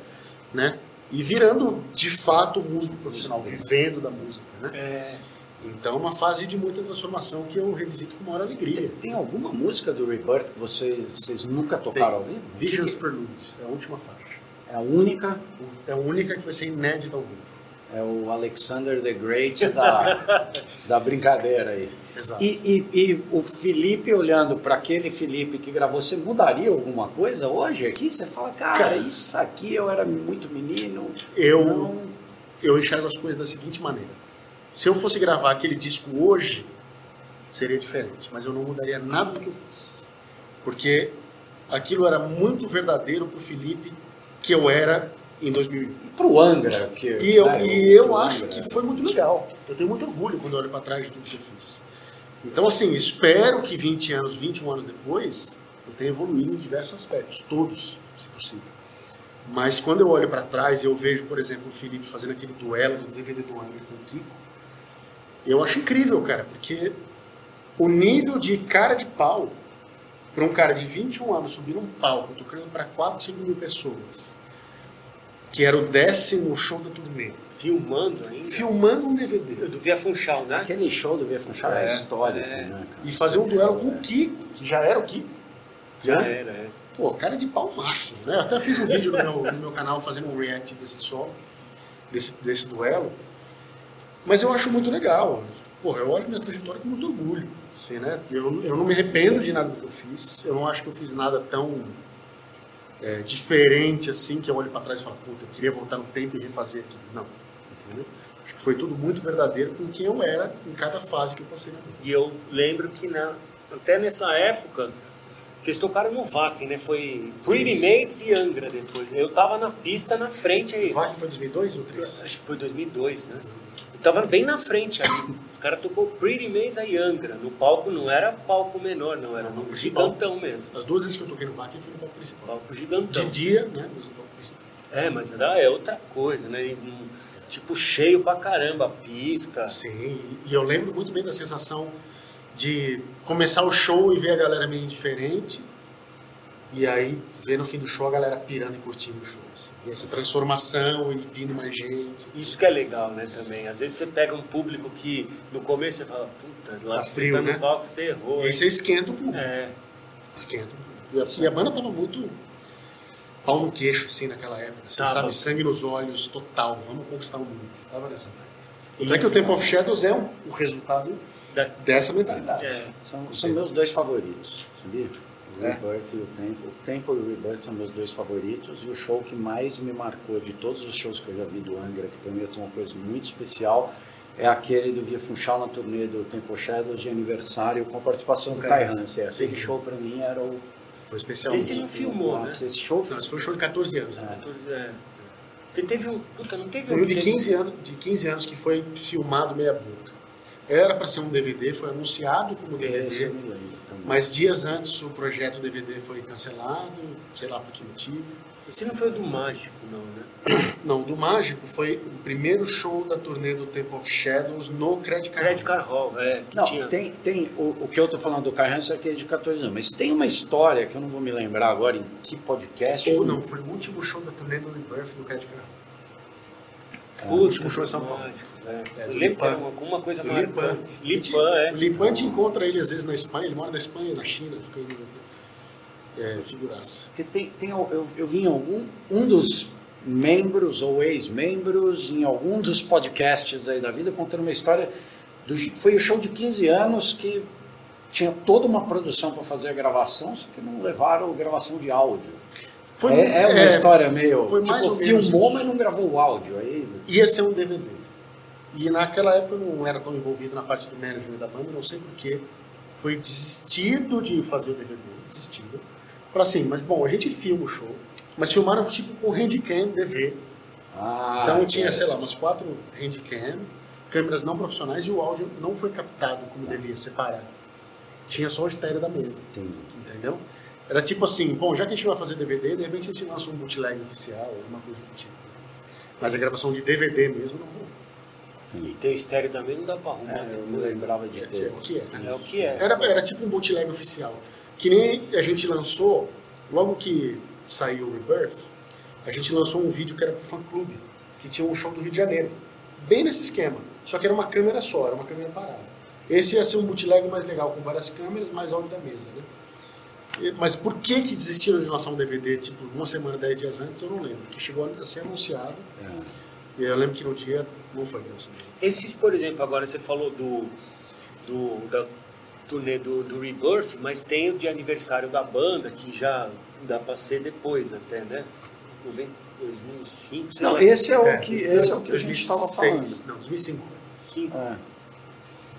né? E virando de fato músico profissional, vivendo da música, né? É, Então, uma fase de muita transformação que eu revisito com maior alegria. Tem alguma música do Rebirth que você, vocês nunca tocaram ao vivo? Visions Preludes, é a última faixa. É a única, É a única que vai ser inédita ao vivo. é o Alexander the Great da, da brincadeira aí. Exato. E, e, e o Felipe olhando para aquele Felipe que gravou, você mudaria alguma coisa hoje aqui? Você fala, cara, Cara, isso aqui eu era muito menino. Eu, não- eu enxergo as coisas da seguinte maneira. Se eu fosse gravar aquele disco hoje, seria diferente. Mas eu não mudaria nada do que eu fiz. Porque aquilo era muito verdadeiro pro Felipe que eu era em 2001. Pro Angra. Que, E eu, né, e eu acho Angra. que foi muito legal. Eu tenho muito orgulho quando eu olho para trás de tudo que eu fiz. Então, assim, espero que 20 anos, 21 anos depois, eu tenha evoluído em diversos aspectos, todos, se possível. Mas quando eu olho para trás e eu vejo, por exemplo, o Felipe fazendo aquele duelo do DVD do Angra com o Kiko, eu acho incrível, cara, porque o nível de cara de pau para um cara de 21 anos subir num palco tocando para 4, 5 mil pessoas, que era o décimo show da turnê, filmando ainda. filmando um DVD Do Via Funchal, né? Aquele show do Via Funchal é, É, histórico, é. né, cara? e fazer um duelo com o Kiko, que já era o Kiko. Já né? era, é. Pô, cara de pau máximo, né? Eu até fiz um vídeo no meu, no meu canal fazendo um react desse solo, desse, desse duelo. Mas eu acho muito legal. Porra, eu olho minha trajetória com muito orgulho. Assim, né? eu, eu não me arrependo de nada que eu fiz. Eu não acho que eu fiz nada tão é, diferente assim que eu olho para trás e falo, puta, eu queria voltar no tempo e refazer aquilo. Não. Entendeu? Acho que foi tudo muito verdadeiro com quem eu era em cada fase que eu passei na vida. E eu lembro que na, até nessa época, vocês tocaram no VAC, né? Foi Pretty Mates e Angra depois. Eu tava na pista na frente aí. O VAC foi 2002 ou 2003? Acho que foi 2002, né? Tava bem na frente ali. Os caras tocou Pretty Mates e Angra. No palco não era palco menor, não. Era um principal. gigantão mesmo. As duas vezes que eu toquei no VAC foi no palco principal. Palco gigantão. De dia, né? Mas no palco principal. É, mas era é outra coisa, né? E, hum, tipo, cheio pra caramba a pista. Sim, e- e eu lembro muito bem da sensação de começar o show e ver a galera meio indiferente. E aí, ver no fim do show a galera pirando e curtindo o show. Assim. E essa transformação e vindo mais gente. Isso que é legal, né, também. Às vezes você pega um público que no começo você fala, puta, lá Tá você frio, tá no né? palco, ferrou. E aí você esquenta o público. É, Esquenta o público. E assim, a banda tava muito pau no queixo, assim, naquela época. Você Tava. sabe, sangue nos olhos, total. Vamos conquistar o mundo. Tava nessa vibe. E- Tanto é que o Temple of Shadows é um- o resultado da- dessa mentalidade. é. São, são meus dois favoritos, sabia? O É? Rebirth e o Temple. O Temple e o Rebirth são meus dois favoritos. E o show que mais me marcou de todos os shows que eu já vi do Angra, que para mim é uma coisa muito especial, é aquele do Via Funchal na turnê do Temple Shadows de aniversário com a participação do Kai Hansen. Aquele show para mim era o. Foi especial. Esse não filmou, né? Esse show Não, esse foi um show de 14 anos. né? É. Porque teve um. Puta, não teve Foi um. um de teve- 15 anos, de 15 anos que foi filmado meia boca. Era para ser um DVD, foi anunciado como Esse DVD, eu me lembro. Mas dias antes o projeto DVD foi cancelado, sei lá por que motivo. Esse não foi o do Mágico, não, né? Não, o do Mágico foi o primeiro show da turnê do Temple of Shadows no Credit Card. Credit Card Hall, é. Que Não, tinha. tem, tem o, o que eu tô falando do Hansen é aquele de 14 anos, mas tem uma história que eu não vou me lembrar agora em que podcast. Ou não, foi o último show da turnê do Rebirth do Credit Card Hall. Putz, último show em São Paulo. Mágicos, é. É, Lipan. alguma coisa marcante. Lipan. Lipan, é. O Lipan te encontra ele às vezes na Espanha, ele mora na Espanha, na China, fica aí no- é, figuraça. Porque tem, tem, eu, eu vi em algum um dos membros ou ex-membros em algum dos podcasts aí da vida contando uma história do, foi o show de 15 anos que tinha toda uma produção para fazer a gravação, só que não levaram gravação de áudio. Foi- é, é uma é, história meio foi mais tipo, ou menos filmou, isso. mas não gravou o áudio. Aí ia ser um DVD. E naquela época eu não era tão envolvido na parte do management da banda, não sei porquê. Foi desistido de fazer o DVD, desistido. Falaram assim, mas bom, a gente filma o show, mas filmaram tipo com handcam DV. ah, então tinha, é. sei lá, umas quatro handcam, câmeras não profissionais e o áudio não foi captado como devia, separado. Tinha só o estéreo da mesa. Entendi. Entendeu? Era tipo assim, bom, já que a gente vai fazer DVD, de repente a gente lança um bootleg oficial, alguma coisa do tipo. Mas a gravação de DVD mesmo não. E tem o estéreo também, não dá pra arrumar. É, eu me depois. lembrava de É, ter. é o que é. É o que é. Era, era tipo um bootleg oficial. Que nem a gente lançou, logo que saiu o Rebirth, a gente lançou um vídeo que era pro fã clube, que tinha um show do Rio de Janeiro. Bem nesse esquema. Só que era uma câmera só, era uma câmera parada. Esse ia ser um bootleg mais legal, com várias câmeras, mais áudio da mesa, né? Mas por que que desistiram de lançar um DVD, tipo, uma semana, dez dias antes, eu não lembro. Porque chegou a ser anunciado, É. e eu lembro que no dia não foi lançado. Esses, por exemplo, agora você falou do, do da turnê do, do Rebirth, mas tem o de aniversário da banda, que já dá pra ser depois até, né? 90, 2005, sei Não, lá. esse é o É, que, esse é o que a gente estava 2006, falando. Não, 2005. Cinco. É.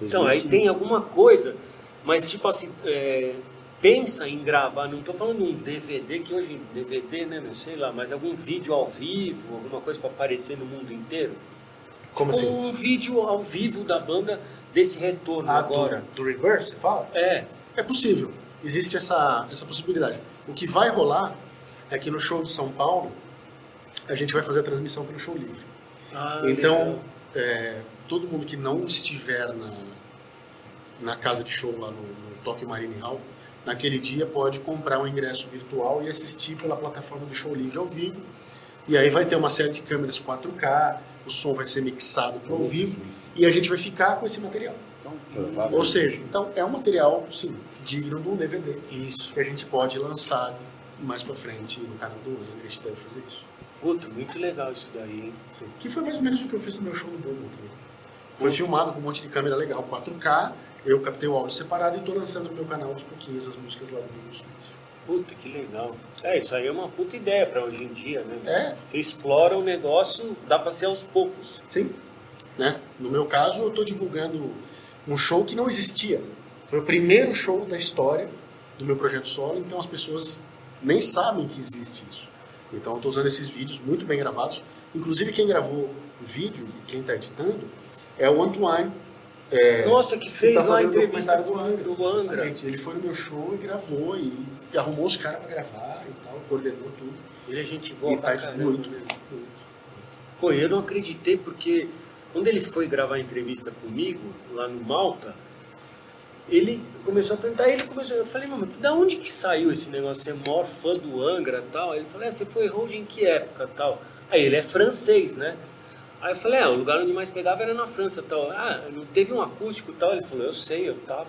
Então, aí 2005. tem alguma coisa, mas tipo assim, é, pensa em gravar, não estou falando um DVD, que hoje DVD, né, não sei lá, mas algum vídeo ao vivo, alguma coisa para aparecer no mundo inteiro. Como assim? Um vídeo ao vivo da banda desse retorno Ah, agora. Do, do Rebirth, você fala? É, É possível. Existe essa, essa possibilidade. O que vai rolar é que no show de São Paulo, a gente vai fazer a transmissão pelo show livre. Ah, então, é, todo mundo que não estiver na, na casa de show lá no, no Tokyo Marine Hall, naquele dia pode comprar um ingresso virtual e assistir pela plataforma do show livre ao vivo. E aí vai ter uma série de câmeras 4K, o som vai ser mixado para ao vivo e a gente vai ficar com esse material. Então, Ou seja, então é um material, sim, digno de um DVD. Isso. Que a gente pode lançar mais pra frente no canal do Angra, a gente deve fazer isso. Puta, muito legal isso daí, hein? Sim. Que foi mais ou menos o que eu fiz no meu show no Bourbon também. Foi filmado com um monte de câmera legal, 4K. Eu captei o áudio separado e estou lançando no meu canal aos pouquinhos as músicas lá do Smith. Puta, que legal. É, isso aí é uma puta ideia pra hoje em dia, né? É. Você explora o negócio, dá pra ser aos poucos. Sim. Né? No meu caso, eu estou divulgando um show que não existia. Foi o primeiro show da história do meu projeto solo, então as pessoas nem sabem que existe isso. Então eu estou usando esses vídeos muito bem gravados. Inclusive quem gravou o vídeo e quem está editando é o Antoine. É, Nossa, que fez tá lá a entrevista do Angra. do Angra. Ele foi no meu show e gravou e, e arrumou os caras para gravar e tal, coordenou tudo. Ele é gente boa e tá caramba. muito mesmo, muito. Pô, eu não acreditei porque quando ele foi gravar a entrevista comigo lá no Malta, ele começou a perguntar, ele começou, eu falei, mano, da onde que saiu esse negócio? Você é maior fã do Angra e tal? Aí ele falou, é, você foi road em que época tal? Aí ele é francês, né? Aí eu falei, é, o lugar onde mais pegava era na França tal. Ah, não teve um acústico e tal? Ele falou, eu sei, eu tava.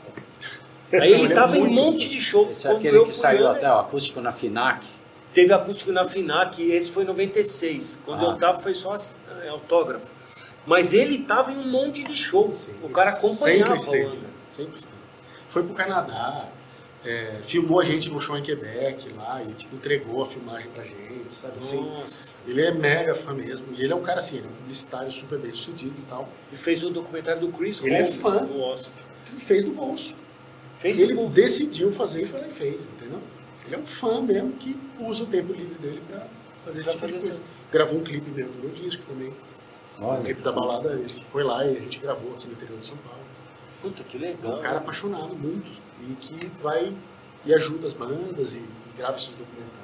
Aí ele tava em um muito- monte de show. Esse é aquele eu que saiu Angra, até o acústico na FINAC. Teve acústico na FINAC, esse foi em 96. Quando Ah. eu tava foi só é, autógrafo. Mas ele tava em um monte de show. Sim, o cara acompanhava Sempre esteve. Sempre esteve. Foi pro Canadá, é, filmou a gente no show em Quebec lá e tipo, entregou a filmagem pra gente, sabe? Assim, ele é mega fã mesmo. E ele é um cara assim, ele é um publicitário super bem sucedido e tal. Ele fez o documentário do Chris Ele é Holmes fã. no Oscar. Ele fez do bolso. Fez ele decidiu fazer e foi lá e fez, entendeu? Ele é um fã mesmo que usa o tempo livre dele pra fazer esse Pra tipo de fazer coisa. isso. Gravou um clipe mesmo do meu disco também. Olha, O clipe da balada, ele foi lá e a gente gravou aqui no interior de São Paulo. Puta, que É legal. um cara apaixonado muito e que vai e ajuda as bandas e, e grava esses documentários.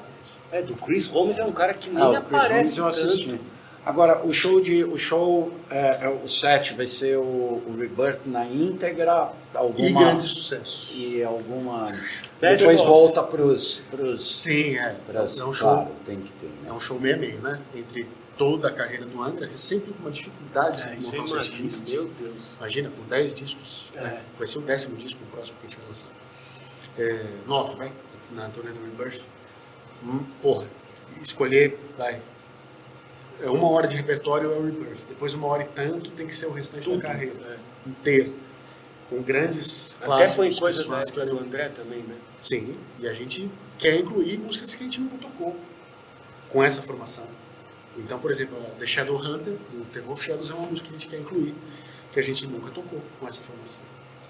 É, do Chris Holmes é um cara que nem Ah, o Chris aparece Holmes eu assisti. tanto. Agora, o show de o show é, é o set vai ser o, o Rebirth na íntegra, alguma E grandes sucessos. e alguma Best depois of. volta pros pros Sim, é. pras- É um show, claro, tem que ter. é Né? um show meio meio, né? Entre toda a carreira do Angra, é sempre uma dificuldade É, de eu montar imagino, list. meu Deus. Imagina, com 10 discos, É. né? vai ser o décimo disco o próximo que a gente vai lançar. É, nove, vai, na turnê do Rebirth. Hum, porra, escolher, vai. É uma hora de repertório é o Rebirth, depois uma hora e tanto tem que ser o restante Tudo, da carreira é. inteiro. Com grandes Até clássicos. põe que os coisas época do André também, né? Sim, e a gente quer incluir músicas que a gente nunca tocou com essa formação. Então, por exemplo, a The Shadow Hunter, do Terror of Shadows, é uma música que a gente quer incluir, que a gente nunca tocou com essa formação.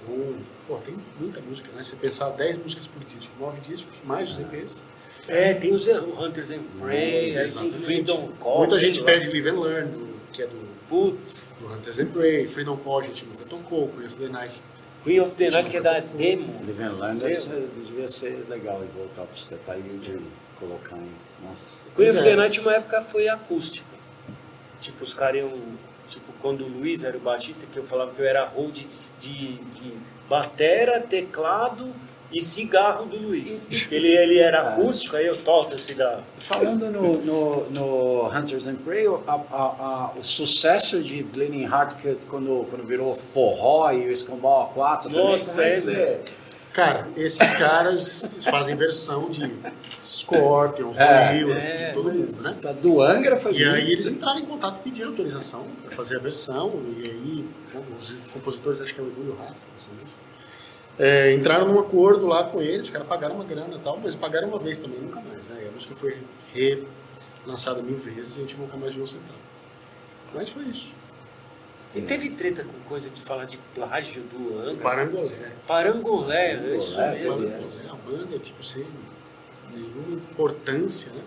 Então, pô, tem muita música, né? Você pensar 10 músicas por disco, 9 discos, mais os EPs. É, tem os o Hunters and Prey, Exatamente. Freedom Call. Muita gente lá. pede Live and Learn, do- que é do, Putz, do Hunters and Prey, Freedom Call a gente nunca tocou, Conheço The Night. Queen of the Night, que é da demo. Live and Learn devia ser legal e voltar para você tá aí de colocar em. Nossa. Queen of é. the Night, uma época, foi acústica. Tipo, os caras iam... Tipo, quando o Luiz era o baixista, que eu falava que eu era hold de, de, de batera, teclado e cigarro do Luiz. Ele, ele era acústico, aí eu toco o cigarro. Falando no, no, no Hunters and Prey, a- a- a- o sucesso de Bleeding Heart quando, quando virou forró e o Escambau A4 também, Nossa, é é, Cara, esses caras fazem versão de Scorpions, É, Blue Hill, é, de todo mundo, né? Da- Do Angra foi E aí muito- eles entraram em contato e pediram autorização para fazer a versão, e aí os compositores, acho que é o Edu e o Rafa, música, é, entraram num acordo lá com eles, os caras pagaram uma grana e tal, mas pagaram uma vez também, nunca mais, né? E a música foi relançada mil vezes e a gente nunca mais viu um centavo. Mas foi isso. E teve treta com coisa de falar de plágio do Angra. Parangolé. Parangolé, é isso Parangolé, mesmo. teve Parangolé, a banda, tipo, sem nenhuma importância, né?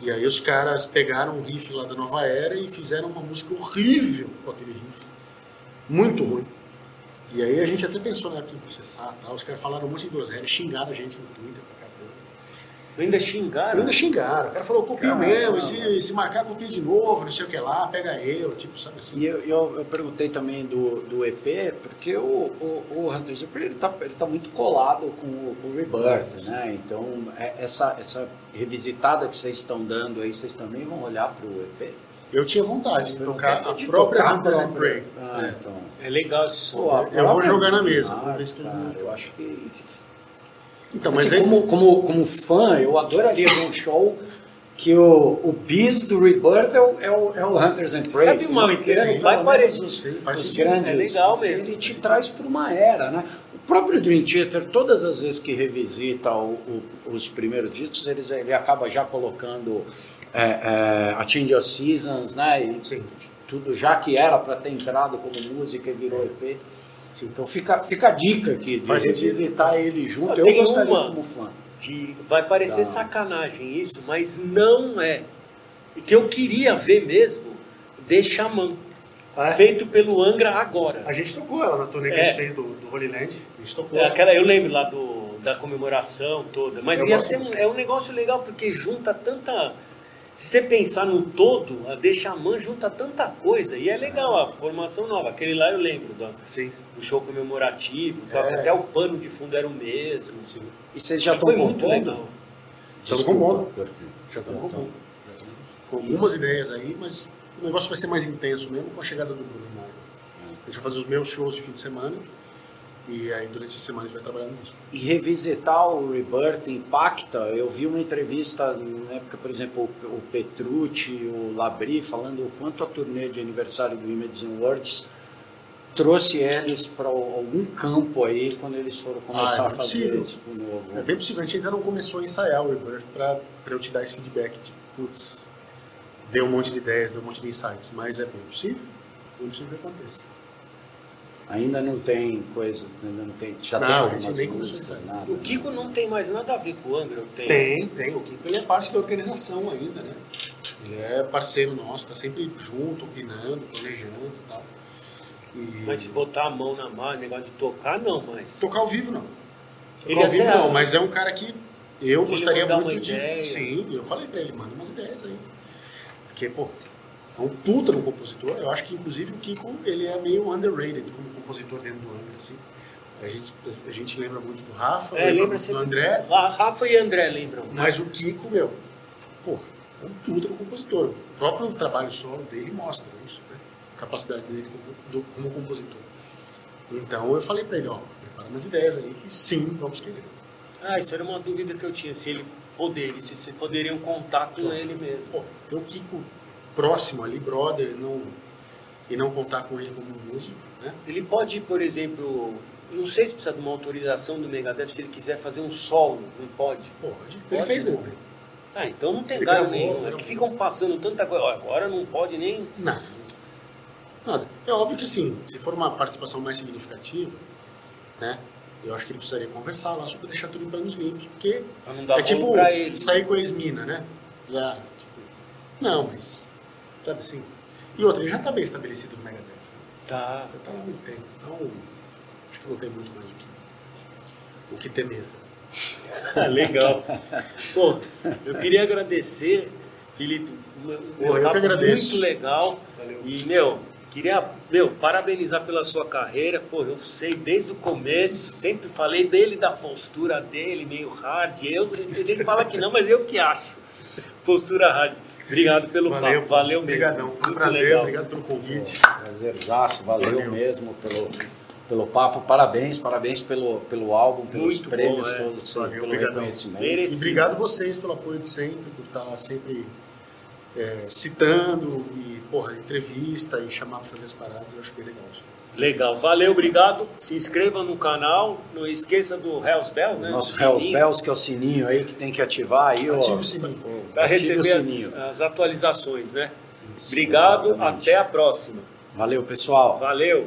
E aí os caras pegaram o riff lá da Nova Era e fizeram uma música horrível com aquele riff. Muito ruim. E aí a gente até pensou na época em processar tal. Os caras falaram um monte de groselha, xingaram a gente no Twitter pra caramba. Ainda xingaram. Ainda xingaram. O cara falou, copia mesmo, e se, se marcar, copia de novo, não sei o que lá, pega eu, tipo, sabe assim. E eu, eu, eu perguntei também do, do EP, porque o, o, o Hunters and Prey ele tá, ele tá muito colado com o, com o Rebirth, né? Então, é- essa, essa revisitada que vocês estão dando aí, vocês também vão olhar pro EP? Eu tinha vontade de tocar a de própria Hunters and. Prey. Ah, É. então. É legal som. Pô, Eu vou jogar na mesa, vamos Heart, ver se todo cara, mundo- Eu acho que... Então, mas Assim, aí, como, como, como fã, eu adoraria ver um show que o, o bis do Rebirth é o, é o, é o Hunters and Prey. Sabe o mal inteiro? Vai menos os, os grandes. É legal mesmo. Ele te traz para uma era, né? O próprio Dream Theater, todas as vezes que revisita o- o- os primeiros discos, eles, ele acaba já colocando é, é, a Change of Seasons, né? E tudo já que era para ter entrado como música e virou EP. Sim. Então fica, fica a dica aqui de Faz sentido. revisitar ele junto. Eu tem gostaria uma- como fã. de- vai parecer Tá. sacanagem isso, mas não é. O que eu queria ver mesmo, The Shaman, Ah, é? feito pelo Angra agora. A gente tocou ela na turnê que É. a gente fez do, do Holy Land. A gente tocou. É aquela, eu lembro lá do, da comemoração toda, mas Eu ia ser um, muito. é um negócio legal porque junta tanta. Se você pensar no todo, a The Shaman junta tanta coisa e é legal a formação nova. Aquele lá eu lembro do, Sim. Do show comemorativo, tal, É. até o pano de fundo era o mesmo. Sim. E vocês já Já foi estão muito compondo? legal. Estamos Desculpa, compondo. Curti. Já estamos Então, compondo. Já estamos com algumas ideias aí, mas o negócio vai ser mais intenso mesmo com a chegada do Bruno em maio. A gente vai fazer os meus shows de fim de semana e aí durante a semana a gente vai trabalhando nisso. E revisitar o Rebirth impacta. Eu vi uma entrevista na época, por exemplo, o o Petrucci, o Labri, falando o quanto a turnê de aniversário do Images and Words trouxe eles para algum campo aí quando eles foram começar Ah, é a fazer possível. isso de novo. É bem possível, a gente ainda não começou a ensaiar o Rebirth para eu te dar esse feedback de, putz, deu um monte de ideias, deu um monte de insights, mas é bem possível, bem possível que aconteça. Ainda não tem coisa, ainda não tem. Já Não, tem a algumas gente nem começou a ensaiar. nada, O né? Kiko não tem mais nada a ver com o Angra, ou tem? Tem, tem, o Kiko ele é parte da organização ainda, né? Ele é parceiro nosso, tá sempre junto, opinando, planejando e tal. E Mas se botar a mão na mão, negócio de tocar, não, mas. tocar ao vivo não. Tocar Ele ao vivo não, mas é um cara que eu gostaria muito de. ideia. Sim, eu falei pra ele, manda umas ideias aí. Porque, pô, é um puta no compositor. Eu acho que inclusive o Kiko ele é meio underrated como compositor dentro do Angra, assim. A gente, a gente lembra muito do Rafa, É, lembra lembra muito do. André, Ra- Rafa e André lembram. né? mas o Kiko, meu, porra, é um puta compositor. O próprio trabalho solo dele mostra isso, capacidade dele como, do- como compositor. Então eu falei pra ele, ó, prepara umas ideias aí que sim, vamos querer. Ah, isso era uma dúvida que eu tinha, se ele poderia, se vocês poderiam contar com ele mesmo. Ter o Kiko próximo ali, brother, e não, e não contar com ele como um músico, né? Ele pode, por exemplo, não sei se precisa de uma autorização do Megadeth, se ele quiser fazer um solo, não pode? Pode. Ele Pode, fez né? Ah, então não tem galho nenhum. É que ficam passando tanta coisa. Ó, Agora não pode nem. Não. Nada. É óbvio que sim, se for uma participação mais significativa, né? Eu acho que ele precisaria conversar lá sobre deixar tudo em planos limpos, porque é tipo pra ele. sair com a ex-mina, né? Já, tipo, não, mas, sabe assim. E outra, ele já está bem estabelecido no Megadeth. Né? Tá. Já está lá há muito tempo, então acho que não tem muito mais o que, o que temer. Legal. Pô, eu queria agradecer, Felipe. um- Pô, eu que agradeço. Muito legal. Valeu. E, meu, queria, meu, parabenizar pela sua carreira. Pô, eu sei desde o começo, sempre falei dele, da postura dele, meio hard. Eu, ele fala que não, mas eu que acho. Postura hard. Obrigado pelo Valeu, papo. Valeu mesmo. Obrigadão, foi um Muito prazer, legal. obrigado pelo convite. Prazerzaço, valeu, Valeu. mesmo pelo, pelo papo. Parabéns, parabéns pelo, pelo álbum, pelos Muito prêmios bom, é. todos, Valeu, pelo obrigadão. reconhecimento. Merecido. E obrigado vocês pelo apoio de sempre, por estar sempre é, citando e, porra, entrevista e chamar para fazer as paradas. Eu acho bem legal isso. Legal, valeu, obrigado. Se inscreva no canal. Não esqueça do Hells Bells, né? Nosso Hells. Bells, que é o sininho aí que tem que ativar aí, ó. Ative o sininho. Para Ative o receber sininho. as, as atualizações, né? Isso, Obrigado, exatamente. até a próxima. Valeu, pessoal. Valeu.